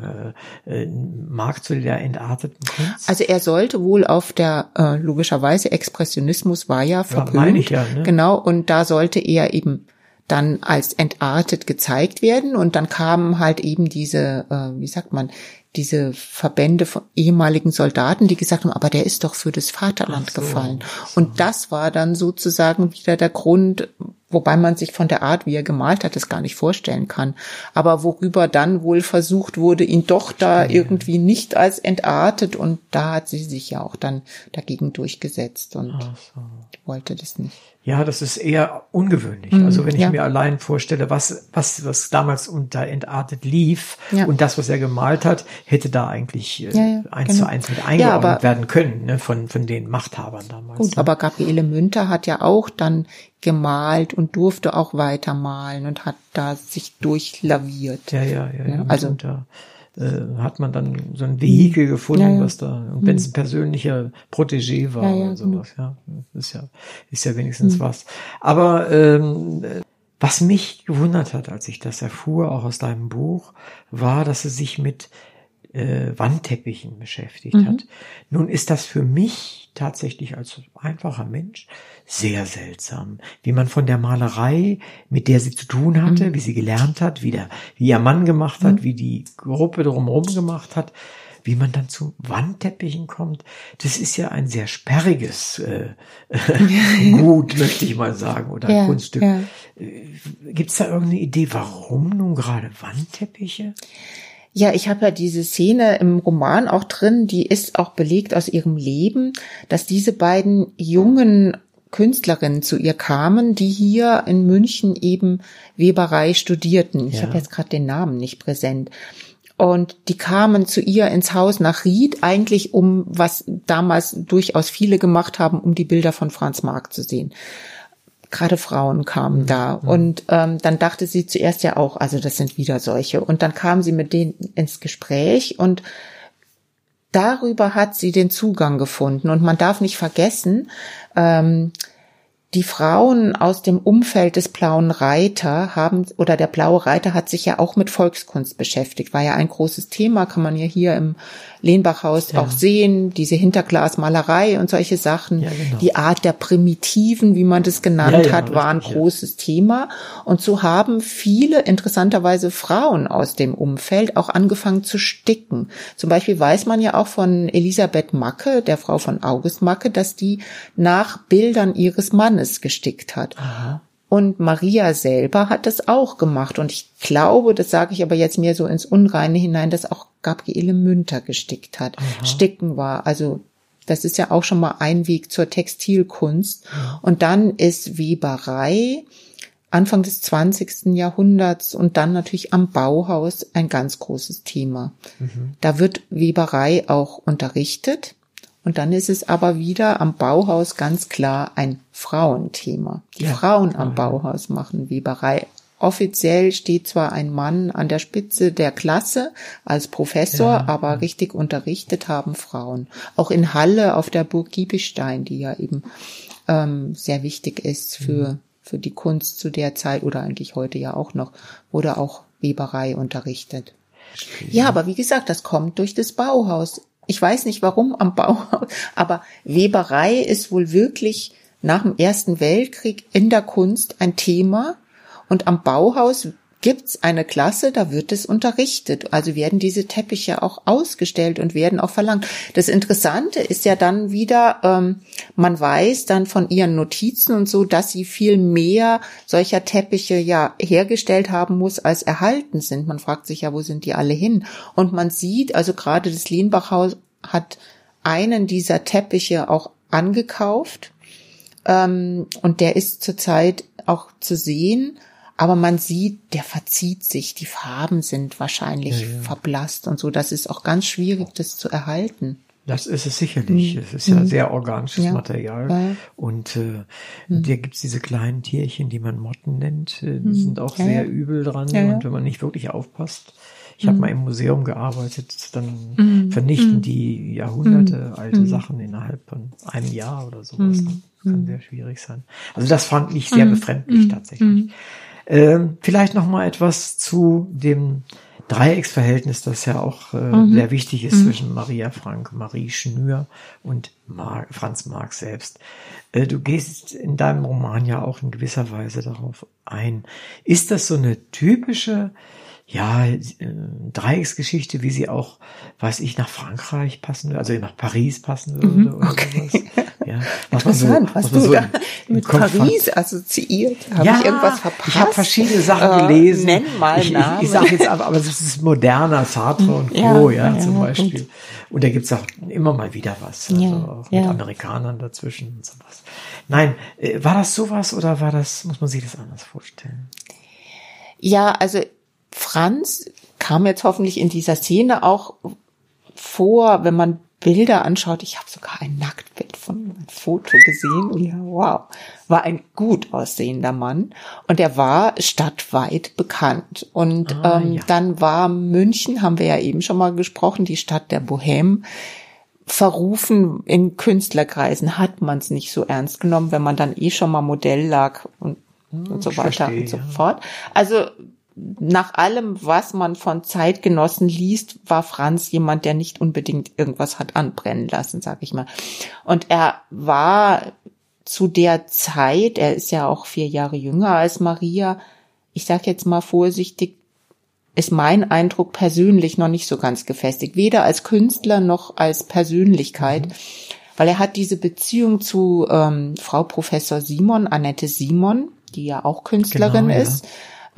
äh, äh, Mark zu der entarteten Kunst? Also er sollte wohl auf der, äh, logischerweise, Expressionismus war ja verpönt. Ja, meine ich ja, ne? Genau, und da sollte er eben dann als entartet gezeigt werden und dann kamen halt eben diese, äh, wie sagt man, diese Verbände von ehemaligen Soldaten, die gesagt haben, aber der ist doch für das Vaterland so, gefallen. Und das war dann sozusagen wieder der Grund, wobei man sich von der Art, wie er gemalt hat, das gar nicht vorstellen kann. Aber worüber dann wohl versucht wurde, ihn doch da irgendwie nicht als entartet und da hat sie sich ja auch dann dagegen durchgesetzt und so. wollte das nicht. Ja, das ist eher ungewöhnlich. Mhm, also wenn ich ja. mir allein vorstelle, was, was, was damals unter Entartet lief ja. und das, was er gemalt hat, hätte da eigentlich äh, ja, eins genau. zu eins mit eingeordnet werden können, ne, von, von den Machthabern damals. Gut, ne? aber Gabriele Münter hat ja auch dann gemalt und durfte auch weitermalen und hat da sich durchlaviert. Ja, ja, ja. ja also, Münter äh, hat man dann so ein Vehikel mhm. gefunden, ja, ja. was da, wenn es ein persönlicher Protégé war ja, oder sowas, genau. ja. Ist ja, ist ja wenigstens mhm. was. Aber ähm, was mich gewundert hat, als ich das erfuhr, auch aus deinem Buch, war, dass es sich mit äh, Wandteppichen beschäftigt mhm. hat. Nun ist das für mich tatsächlich als einfacher Mensch sehr seltsam, wie man von der Malerei, mit der sie zu tun hatte, mhm. wie sie gelernt hat, wie der, wie ihr Mann gemacht hat, mhm. wie die Gruppe drumherum gemacht hat, wie man dann zu Wandteppichen kommt, das ist ja ein sehr sperriges äh, Gut, möchte ich mal sagen, oder ja, Kunststück. Ja. Äh, Gibt es da irgendeine Idee, warum nun gerade Wandteppiche? Ja, ich habe ja diese Szene im Roman auch drin, die ist auch belegt aus ihrem Leben, dass diese beiden jungen Künstlerinnen zu ihr kamen, die hier in München eben Weberei studierten. Ich ja. habe jetzt gerade den Namen nicht präsent. Und die kamen zu ihr ins Haus nach Ried, eigentlich um, was damals durchaus viele gemacht haben, um die Bilder von Franz Marc zu sehen gerade Frauen kamen da. Mhm. Und ähm, dann dachte sie zuerst ja auch, also das sind wieder solche. Und dann kam sie mit denen ins Gespräch und darüber hat sie den Zugang gefunden. Und man darf nicht vergessen, ähm, die Frauen aus dem Umfeld des Blauen Reiter haben, oder der Blaue Reiter hat sich ja auch mit Volkskunst beschäftigt, war ja ein großes Thema, kann man ja hier im Lehnbachhaus ja. auch sehen, diese Hinterglasmalerei und solche Sachen. Ja, genau. Die Art der Primitiven, wie man das genannt ja, hat, war ein großes Thema. Und so haben viele interessanterweise Frauen aus dem Umfeld auch angefangen zu sticken. Zum Beispiel weiß man ja auch von Elisabeth Macke, der Frau von August Macke, dass die nach Bildern ihres Mannes gestickt hat. Aha. Und Maria selber hat das auch gemacht. Und ich glaube, das sage ich aber jetzt mehr so ins Unreine hinein, dass auch Gabriele Münter gestickt hat. Aha. Sticken war. Also das ist ja auch schon mal ein Weg zur Textilkunst. Und dann ist Weberei Anfang des 20. Jahrhunderts und dann natürlich am Bauhaus ein ganz großes Thema. Mhm. Da wird Weberei auch unterrichtet. Und dann ist es aber wieder am Bauhaus ganz klar ein Frauenthema. Die ja, Frauen am Bauhaus machen Weberei. Offiziell steht zwar ein Mann an der Spitze der Klasse als Professor, ja, aber ja. richtig unterrichtet haben Frauen. Auch in Halle auf der Burg Giebestein, die ja eben ähm, sehr wichtig ist für mhm. für die Kunst zu der Zeit oder eigentlich heute ja auch noch, wurde auch Weberei unterrichtet. Ja, aber wie gesagt, das kommt durch das Bauhaus. Ich weiß nicht warum am Bauhaus, aber Weberei ist wohl wirklich nach dem Ersten Weltkrieg in der Kunst ein Thema. Und am Bauhaus gibt's eine Klasse, da wird es unterrichtet. Also werden diese Teppiche auch ausgestellt und werden auch verlangt. Das Interessante ist ja dann wieder, ähm, man weiß dann von ihren Notizen und so, dass sie viel mehr solcher Teppiche ja hergestellt haben muss, als erhalten sind. Man fragt sich ja, wo sind die alle hin? Und man sieht, also gerade das Lienbachhaus hat einen dieser Teppiche auch angekauft. Ähm, und der ist zurzeit auch zu sehen. Aber man sieht, der verzieht sich, die Farben sind wahrscheinlich ja, ja. verblasst und so. Das ist auch ganz schwierig, das zu erhalten. Das ist es sicherlich. Mhm. Es ist ja mhm. sehr organisches ja. Material. Ja. Und äh, mhm. da gibt's diese kleinen Tierchen, die man Motten nennt. Äh, die mhm. sind auch sehr übel dran. Und wenn man nicht wirklich aufpasst, ich habe mhm. mal im Museum gearbeitet, dann mhm. vernichten die Jahrhunderte alte Sachen innerhalb von einem Jahr oder sowas. Das kann sehr schwierig sein. Also das fand ich sehr befremdlich tatsächlich. Ähm, vielleicht noch mal etwas zu dem Dreiecksverhältnis, das ja auch äh, mhm. sehr wichtig ist mhm. zwischen Maria Frank, Marie Schnür und Mar Franz Marx selbst. Äh, du gehst in deinem Roman ja auch in gewisser Weise darauf ein. Ist das so eine typische ja, äh, Dreiecksgeschichte, wie sie auch, weiß ich, nach Frankreich passen würde, also nach Paris passen würde mhm, oder okay. sowas. Ja, was Interessant, so, was du so da mit Paris assoziiert. Habe ja, ich irgendwas verpasst? Ich habe verschiedene Sachen äh, gelesen. Nenn mal ich, Namen. Ich, ich sage jetzt aber, aber es ist moderner, Sartre und Co., ja, ja zum Beispiel. Gut. Und da gibt's auch immer mal wieder was, also auch mit Amerikanern dazwischen und sowas. Nein, äh, war das sowas oder war das, muss man sich das anders vorstellen? Ja, also Franz kam jetzt hoffentlich in dieser Szene auch vor, wenn man Bilder anschaut. Ich habe sogar ein Nacktbild von einem Foto gesehen. Ja, wow, war ein gut aussehender Mann und er war stadtweit bekannt. Und ah, ähm, ja. dann war München, haben wir ja eben schon mal gesprochen, die Stadt der Bohème verrufen in Künstlerkreisen hat man es nicht so ernst genommen, wenn man dann eh schon mal Modell lag und, hm, und so weiter verstehe, und so fort. Also nach allem, was man von Zeitgenossen liest, war Franz jemand, der nicht unbedingt irgendwas hat anbrennen lassen, sag ich mal. Und er war zu der Zeit, er ist ja auch vier Jahre jünger als Maria, ich sag jetzt mal vorsichtig, ist mein Eindruck persönlich noch nicht so ganz gefestigt, weder als Künstler noch als Persönlichkeit, mhm. weil er hat diese Beziehung zu ähm, Frau Professor Simon, Annette Simon, die ja auch Künstlerin genau, ist. Ja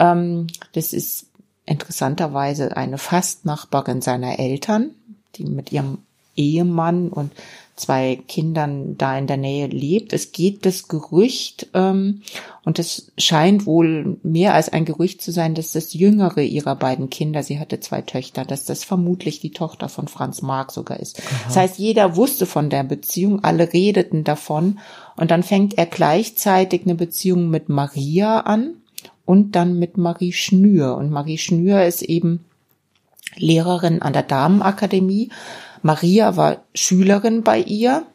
ähm, das ist interessanterweise eine Fastnachbarin seiner Eltern, die mit ihrem Ehemann und zwei Kindern da in der Nähe lebt. Es geht das Gerücht, ähm, und es scheint wohl mehr als ein Gerücht zu sein, dass das jüngere ihrer beiden Kinder, sie hatte zwei Töchter, dass das vermutlich die Tochter von Franz Marc sogar ist. Aha. Das heißt, jeder wusste von der Beziehung, alle redeten davon. Und dann fängt er gleichzeitig eine Beziehung mit Maria an und dann mit Marie Schnür. Und Marie Schnür ist eben Lehrerin an der Damenakademie. Maria war Schülerin bei ihr.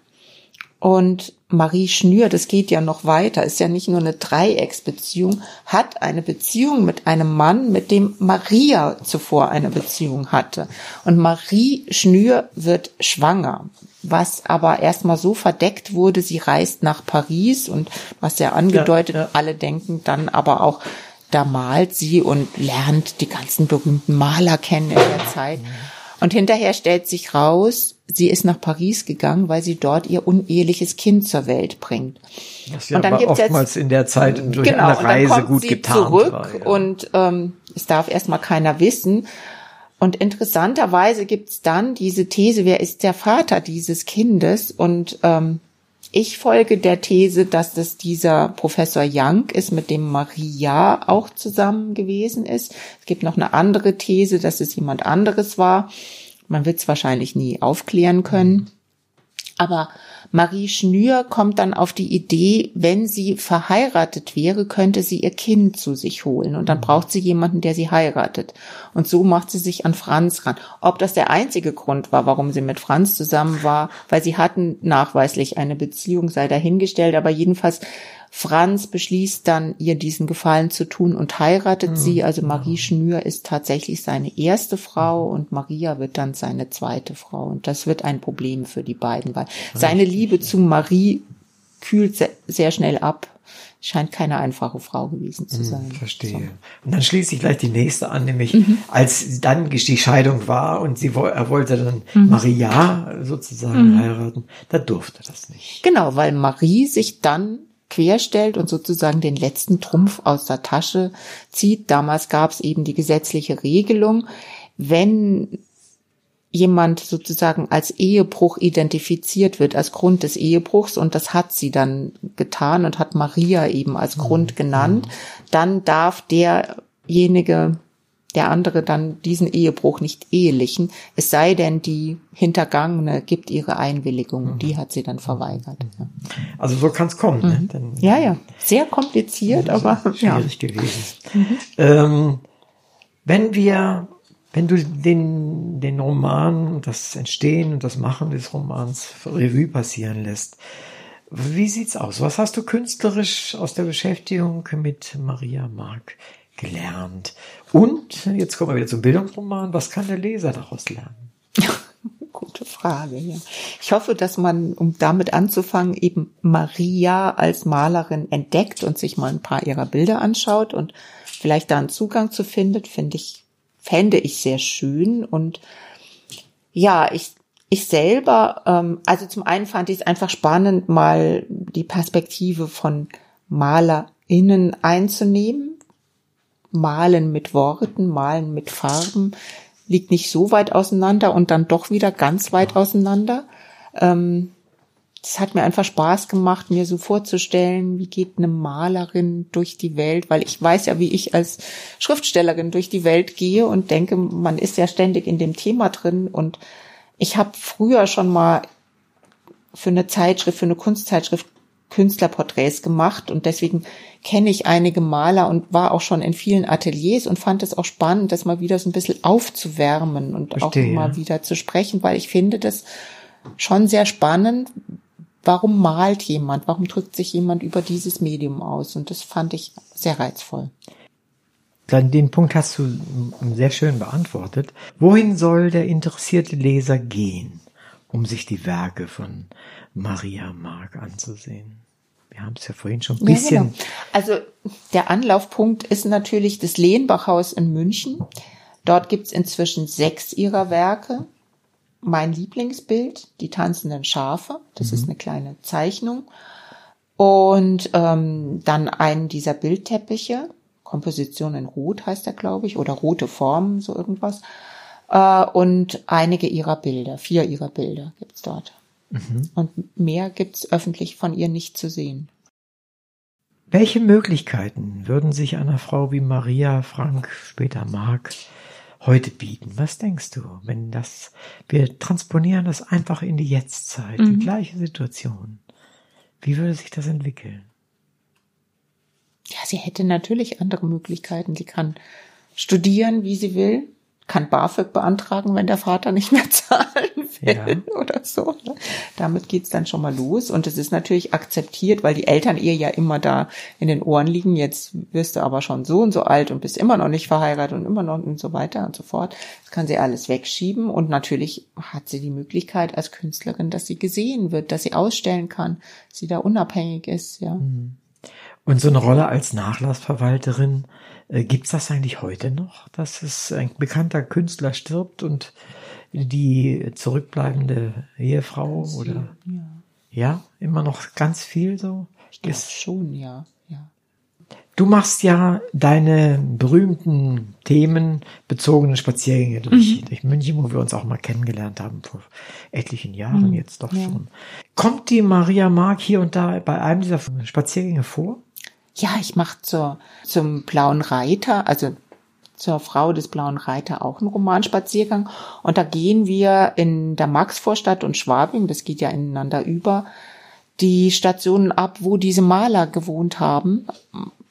Und Marie Schnür, das geht ja noch weiter, ist ja nicht nur eine Dreiecksbeziehung, hat eine Beziehung mit einem Mann, mit dem Maria zuvor eine Beziehung hatte. Und Marie Schnür wird schwanger was aber erstmal so verdeckt wurde, sie reist nach Paris und was ja angedeutet, ja, ja. alle denken dann aber auch, da malt sie und lernt die ganzen berühmten Maler kennen in der Zeit. Und hinterher stellt sich raus, sie ist nach Paris gegangen, weil sie dort ihr uneheliches Kind zur Welt bringt. Das ja und dann gibt's oftmals jetzt, in der Zeit durch genau, eine Reise gut getan zurück war, ja. und ähm, es darf erstmal keiner wissen. Und interessanterweise gibt's dann diese These, wer ist der Vater dieses Kindes? Und ähm, ich folge der These, dass das dieser Professor Young ist, mit dem Maria auch zusammen gewesen ist. Es gibt noch eine andere These, dass es jemand anderes war. Man wird es wahrscheinlich nie aufklären können. Aber Marie Schnür kommt dann auf die Idee, wenn sie verheiratet wäre, könnte sie ihr Kind zu sich holen. Und dann mhm. braucht sie jemanden, der sie heiratet. Und so macht sie sich an Franz ran. Ob das der einzige Grund war, warum sie mit Franz zusammen war, weil sie hatten nachweislich eine Beziehung, sei dahingestellt. Aber jedenfalls Franz beschließt dann, ihr diesen Gefallen zu tun und heiratet mhm. sie. Also Marie Schnür ist tatsächlich seine erste Frau und Maria wird dann seine zweite Frau. Und das wird ein Problem für die beiden, weil seine Liebe zu Marie kühlt sehr schnell ab scheint keine einfache Frau gewesen zu hm, sein. Verstehe. So. Und dann schließt sich gleich die nächste an, nämlich mhm. als dann die Scheidung war und sie er wollte dann mhm. Maria sozusagen mhm. heiraten, da durfte das nicht. Genau, weil Marie sich dann querstellt und sozusagen den letzten Trumpf aus der Tasche zieht. Damals gab es eben die gesetzliche Regelung, wenn jemand sozusagen als Ehebruch identifiziert wird, als Grund des Ehebruchs, und das hat sie dann getan und hat Maria eben als mhm. Grund genannt, dann darf derjenige, der andere dann diesen Ehebruch nicht ehelichen, es sei denn, die Hintergangene gibt ihre Einwilligung, mhm. die hat sie dann verweigert. Also so kann es kommen. Ne? Mhm. Dann, ja, ja, sehr kompliziert, aber schwierig ja. gewesen. Mhm. Ähm, wenn wir wenn du den, den Roman, das Entstehen und das Machen des Romans Revue passieren lässt, wie sieht's aus? Was hast du künstlerisch aus der Beschäftigung mit Maria Mark gelernt? Und jetzt kommen wir wieder zum Bildungsroman. Was kann der Leser daraus lernen? Gute Frage, ja. Ich hoffe, dass man, um damit anzufangen, eben Maria als Malerin entdeckt und sich mal ein paar ihrer Bilder anschaut und vielleicht da einen Zugang zu findet, finde ich fände ich sehr schön. Und ja, ich, ich selber, ähm, also zum einen fand ich es einfach spannend, mal die Perspektive von MalerInnen einzunehmen. Malen mit Worten, malen mit Farben liegt nicht so weit auseinander und dann doch wieder ganz weit auseinander. Ähm, es hat mir einfach Spaß gemacht, mir so vorzustellen, wie geht eine Malerin durch die Welt, weil ich weiß ja, wie ich als Schriftstellerin durch die Welt gehe und denke, man ist ja ständig in dem Thema drin und ich habe früher schon mal für eine Zeitschrift, für eine Kunstzeitschrift Künstlerporträts gemacht und deswegen kenne ich einige Maler und war auch schon in vielen Ateliers und fand es auch spannend, das mal wieder so ein bisschen aufzuwärmen und Verstehe. auch mal wieder zu sprechen, weil ich finde das schon sehr spannend, warum malt jemand, warum drückt sich jemand über dieses Medium aus? Und das fand ich sehr reizvoll. Den Punkt hast du sehr schön beantwortet. Wohin soll der interessierte Leser gehen, um sich die Werke von Maria Mark anzusehen? Wir haben es ja vorhin schon ein bisschen. Ja, genau. Also der Anlaufpunkt ist natürlich das Lehnbachhaus in München. Dort gibt es inzwischen sechs ihrer Werke mein Lieblingsbild, die tanzenden Schafe. Das mhm. ist eine kleine Zeichnung. Und ähm, dann einen dieser Bildteppiche, Komposition in Rot heißt er, glaube ich, oder rote Formen, so irgendwas. Äh, und einige ihrer Bilder, vier ihrer Bilder gibt's dort. Mhm. Und mehr gibt's öffentlich von ihr nicht zu sehen. Welche Möglichkeiten würden sich einer Frau wie Maria Frank, später Mark, heute bieten. Was denkst du, wenn das, wir transponieren das einfach in die Jetztzeit, mhm. die gleiche Situation. Wie würde sich das entwickeln? Ja, sie hätte natürlich andere Möglichkeiten. Sie kann studieren, wie sie will kann BAföG beantragen, wenn der Vater nicht mehr zahlen will ja. oder so. Ne? Damit geht's dann schon mal los. Und es ist natürlich akzeptiert, weil die Eltern ihr ja immer da in den Ohren liegen. Jetzt wirst du aber schon so und so alt und bist immer noch nicht verheiratet und immer noch und so weiter und so fort. Das kann sie alles wegschieben. Und natürlich hat sie die Möglichkeit als Künstlerin, dass sie gesehen wird, dass sie ausstellen kann, sie da unabhängig ist, ja. Mhm. Und so eine Rolle als Nachlassverwalterin, gibt's das eigentlich heute noch, dass es ein bekannter Künstler stirbt und die zurückbleibende Ehefrau Sie, oder ja. ja, immer noch ganz viel so? Ich glaube schon, ja. ja. Du machst ja deine berühmten themenbezogenen Spaziergänge durch, mhm. durch München, wo wir uns auch mal kennengelernt haben vor etlichen Jahren mhm. jetzt doch ja. schon. Kommt die Maria Mark hier und da bei einem dieser Spaziergänge vor? Ja, ich mache zur, zum Blauen Reiter, also zur Frau des Blauen Reiter auch einen Romanspaziergang. Und da gehen wir in der Maxvorstadt und Schwabing, das geht ja ineinander über, die Stationen ab, wo diese Maler gewohnt haben.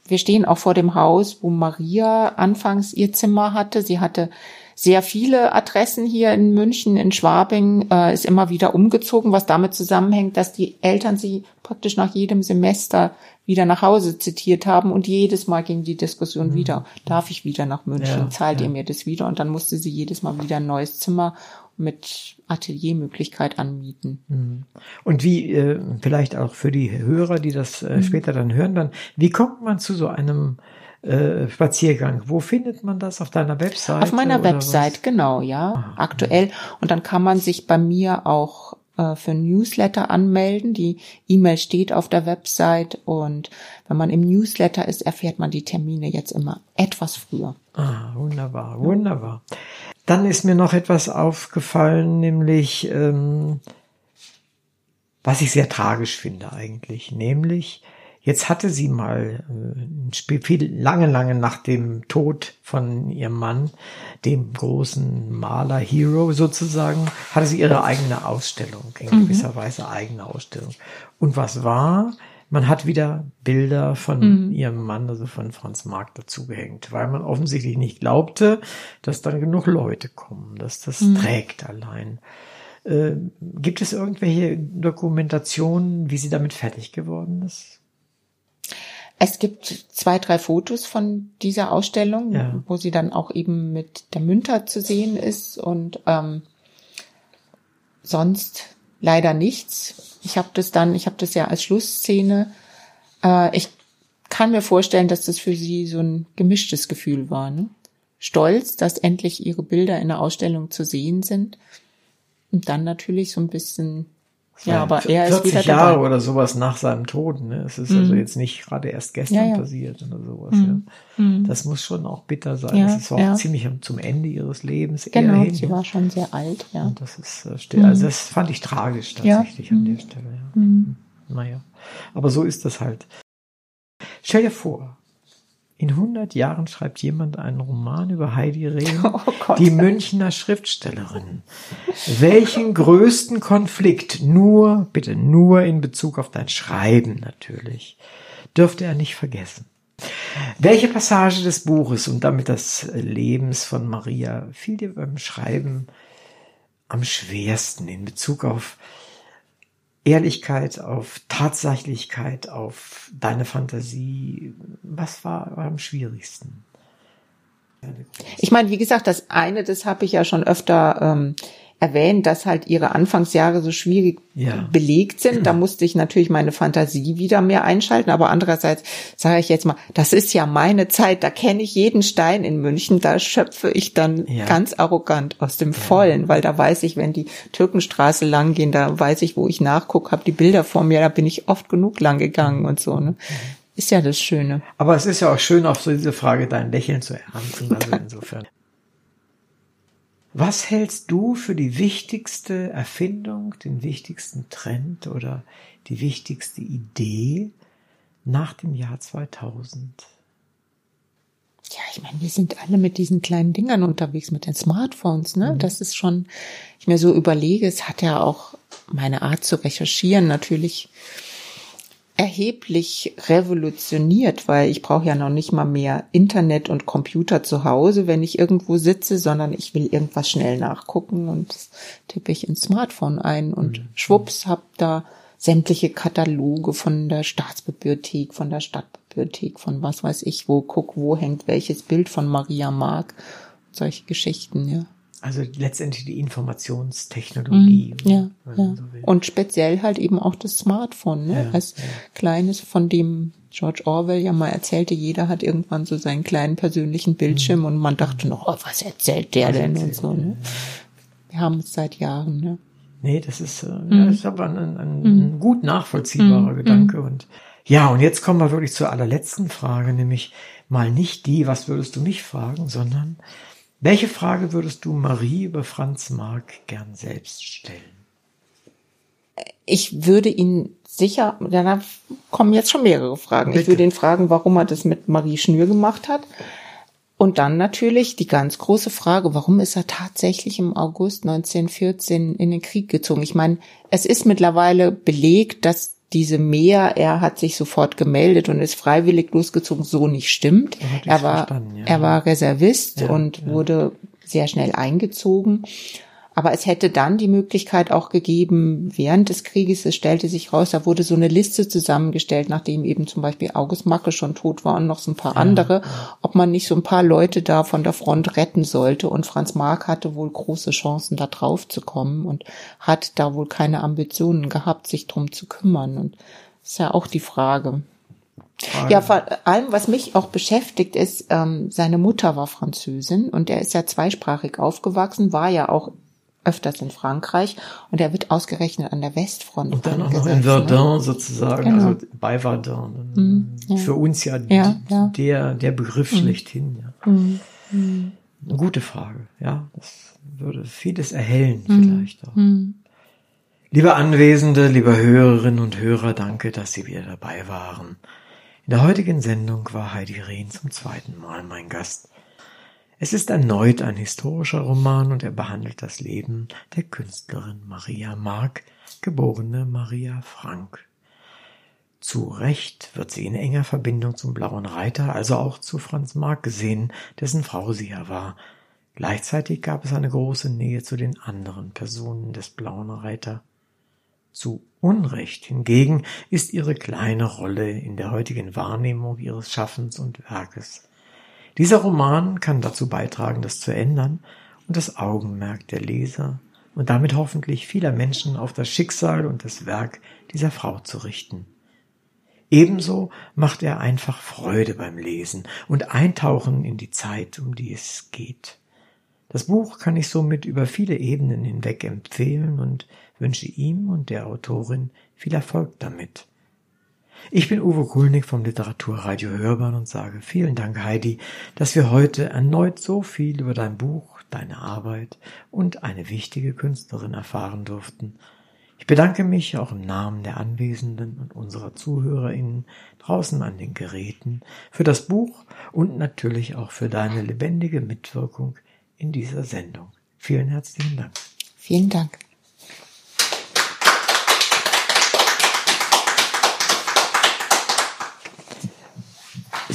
Wir stehen auch vor dem Haus, wo Maria anfangs ihr Zimmer hatte. Sie hatte sehr viele Adressen hier in München, in Schwabing, äh, ist immer wieder umgezogen, was damit zusammenhängt, dass die Eltern sie praktisch nach jedem Semester wieder nach Hause zitiert haben und jedes Mal ging die Diskussion mhm. wieder, darf ich wieder nach München, ja, zahlt ja. ihr mir das wieder? Und dann musste sie jedes Mal wieder ein neues Zimmer mit Ateliermöglichkeit anmieten. Mhm. Und wie, äh, vielleicht auch für die Hörer, die das äh, mhm. später dann hören, dann, wie kommt man zu so einem äh, Spaziergang. Wo findet man das? Auf deiner Website? Auf meiner Website, was? genau, ja, ah, aktuell. Und dann kann man sich bei mir auch äh, für Newsletter anmelden. Die E-Mail steht auf der Website und wenn man im Newsletter ist, erfährt man die Termine jetzt immer etwas früher. Ah, wunderbar, wunderbar. Dann ist mir noch etwas aufgefallen, nämlich ähm, was ich sehr tragisch finde eigentlich, nämlich Jetzt hatte sie mal äh, viel, lange, lange nach dem Tod von ihrem Mann, dem großen Maler Hero sozusagen, hatte sie ihre eigene Ausstellung, in mhm. gewisser Weise eigene Ausstellung. Und was war? Man hat wieder Bilder von mhm. ihrem Mann, also von Franz Marc, dazugehängt, weil man offensichtlich nicht glaubte, dass dann genug Leute kommen, dass das mhm. trägt allein. Äh, gibt es irgendwelche Dokumentationen, wie sie damit fertig geworden ist? Es gibt zwei, drei Fotos von dieser Ausstellung, ja. wo sie dann auch eben mit der Münter zu sehen ist und ähm, sonst leider nichts. Ich habe das dann, ich habe das ja als Schlussszene. Äh, ich kann mir vorstellen, dass das für sie so ein gemischtes Gefühl war. Ne? Stolz, dass endlich ihre Bilder in der Ausstellung zu sehen sind. Und dann natürlich so ein bisschen ja, aber er ist 40 Jahre dabei. oder sowas nach seinem Tod. Ne? Es ist also mhm. also jetzt nicht gerade erst gestern ja, ja. passiert oder sowas. Mhm. Ja. Mhm. Das muss schon auch bitter sein. Ja, das war auch ziemlich zum Ende ihres Lebens. Genau, hin, sie war schon sehr alt. Ja. Und das ist, äh, also das fand ich tragisch tatsächlich an der mhm. Stelle. Ja. Mhm. Naja, aber so ist das halt. Stell dir vor, in 100 Jahren schreibt jemand einen Roman über Heidi Rehn, oh die Münchner Schriftstellerin. Welchen größten Konflikt, nur, bitte nur in Bezug auf dein Schreiben natürlich, dürfte er nicht vergessen? Welche Passage des Buches und damit des Lebens von Maria fiel dir beim Schreiben am schwersten in Bezug auf Ehrlichkeit, auf Tatsächlichkeit, auf deine Fantasie? Was war am schwierigsten? Ich meine, wie gesagt, das eine, das habe ich ja schon öfter ähm, erwähnt, dass halt ihre Anfangsjahre so schwierig ja. belegt sind. Da musste ich natürlich meine Fantasie wieder mehr einschalten. Aber andererseits sage ich jetzt mal, das ist ja meine Zeit. Da kenne ich jeden Stein in München. Da schöpfe ich dann ja. ganz arrogant aus dem Vollen, weil da weiß ich, wenn die Türkenstraße lang gehen, da weiß ich, wo ich nachgucke, habe die Bilder vor mir. Da bin ich oft genug lang gegangen und so. Ne? Ist ja das Schöne. Aber es ist ja auch schön, auf so diese Frage dein Lächeln zu ernten. Also insofern. Was hältst du für die wichtigste Erfindung, den wichtigsten Trend oder die wichtigste Idee nach dem Jahr 2000? Ja, ich meine, wir sind alle mit diesen kleinen Dingern unterwegs, mit den Smartphones, ne? Mhm. Das ist schon, ich mir so überlege, es hat ja auch meine Art zu recherchieren natürlich erheblich revolutioniert, weil ich brauche ja noch nicht mal mehr Internet und Computer zu Hause, wenn ich irgendwo sitze, sondern ich will irgendwas schnell nachgucken und das tippe ich ins Smartphone ein und mhm. schwupps hab da sämtliche Kataloge von der Staatsbibliothek, von der Stadtbibliothek, von was weiß ich wo, guck, wo hängt welches Bild von Maria Mark, solche Geschichten, ja. Also letztendlich die Informationstechnologie. Mm, ja, ja. So und speziell halt eben auch das Smartphone, ne? Ja, als ja. kleines, von dem George Orwell ja mal erzählte, jeder hat irgendwann so seinen kleinen persönlichen Bildschirm mm. und man dachte noch, oh, was erzählt der was denn erzählt, und so. Ne? Wir haben es seit Jahren. Ne? Nee, das ist, äh, mm. ja, ist aber ein, ein, mm. gut nachvollziehbarer mm. Gedanke. Und ja, und jetzt kommen wir wirklich zur allerletzten Frage, nämlich mal nicht die, was würdest du mich fragen, sondern welche Frage würdest du Marie über Franz Marc gern selbst stellen? Ich würde ihn sicher, da kommen jetzt schon mehrere Fragen. Bitte. Ich würde ihn fragen, warum er das mit Marie Schnür gemacht hat. Und dann natürlich die ganz große Frage, warum ist er tatsächlich im August 1914 in den Krieg gezogen? Ich meine, es ist mittlerweile belegt, dass diese Mehr, er hat sich sofort gemeldet und ist freiwillig losgezogen, so nicht stimmt. Er war, ja. er war Reservist ja, und ja. wurde sehr schnell eingezogen. Aber es hätte dann die Möglichkeit auch gegeben, während des Krieges, es stellte sich raus, da wurde so eine Liste zusammengestellt, nachdem eben zum Beispiel August Macke schon tot war und noch so ein paar ja, andere, ob man nicht so ein paar Leute da von der Front retten sollte. Und Franz Mark hatte wohl große Chancen, da drauf zu kommen und hat da wohl keine Ambitionen gehabt, sich drum zu kümmern. Und das ist ja auch die Frage. Ja, vor allem, was mich auch beschäftigt, ist, ähm, seine Mutter war Französin und er ist ja zweisprachig aufgewachsen, war ja auch öfters in Frankreich und er wird ausgerechnet an der Westfront. Und dann auch noch in Verdun ne? sozusagen, genau. also bei Verdun. Mhm, ja. Für uns ja, ja, ja, der, der Begriff mhm. schlechthin. Ja. Mhm. mhm. Gute Frage, ja. Das würde vieles erhellen mhm. vielleicht auch. Mhm. Liebe Anwesende, liebe Hörerinnen und Hörer, danke, dass Sie wieder dabei waren. In der heutigen Sendung war Heidi Rehn zum zweiten Mal mein Gast. Es ist erneut ein historischer Roman und er behandelt das Leben der Künstlerin Maria Mark, geborene Maria Frank. Zu Recht wird sie in enger Verbindung zum Blauen Reiter, also auch zu Franz Mark gesehen, dessen Frau sie ja war. Gleichzeitig gab es eine große Nähe zu den anderen Personen des Blauen Reiter. Zu Unrecht hingegen ist ihre kleine Rolle in der heutigen Wahrnehmung ihres Schaffens und Werkes. Dieser Roman kann dazu beitragen, das zu ändern und das Augenmerk der Leser und damit hoffentlich vieler Menschen auf das Schicksal und das Werk dieser Frau zu richten. Ebenso macht er einfach Freude beim Lesen und Eintauchen in die Zeit, um die es geht. Das Buch kann ich somit über viele Ebenen hinweg empfehlen und wünsche ihm und der Autorin viel Erfolg damit. Ich bin Uwe Kulnig vom Literaturradio Hörbahn und sage vielen Dank, Heidi, dass wir heute erneut so viel über dein Buch, deine Arbeit und eine wichtige Künstlerin erfahren durften. Ich bedanke mich auch im Namen der Anwesenden und unserer ZuhörerInnen draußen an den Geräten für das Buch und natürlich auch für deine lebendige Mitwirkung in dieser Sendung. Vielen herzlichen Dank. Vielen Dank.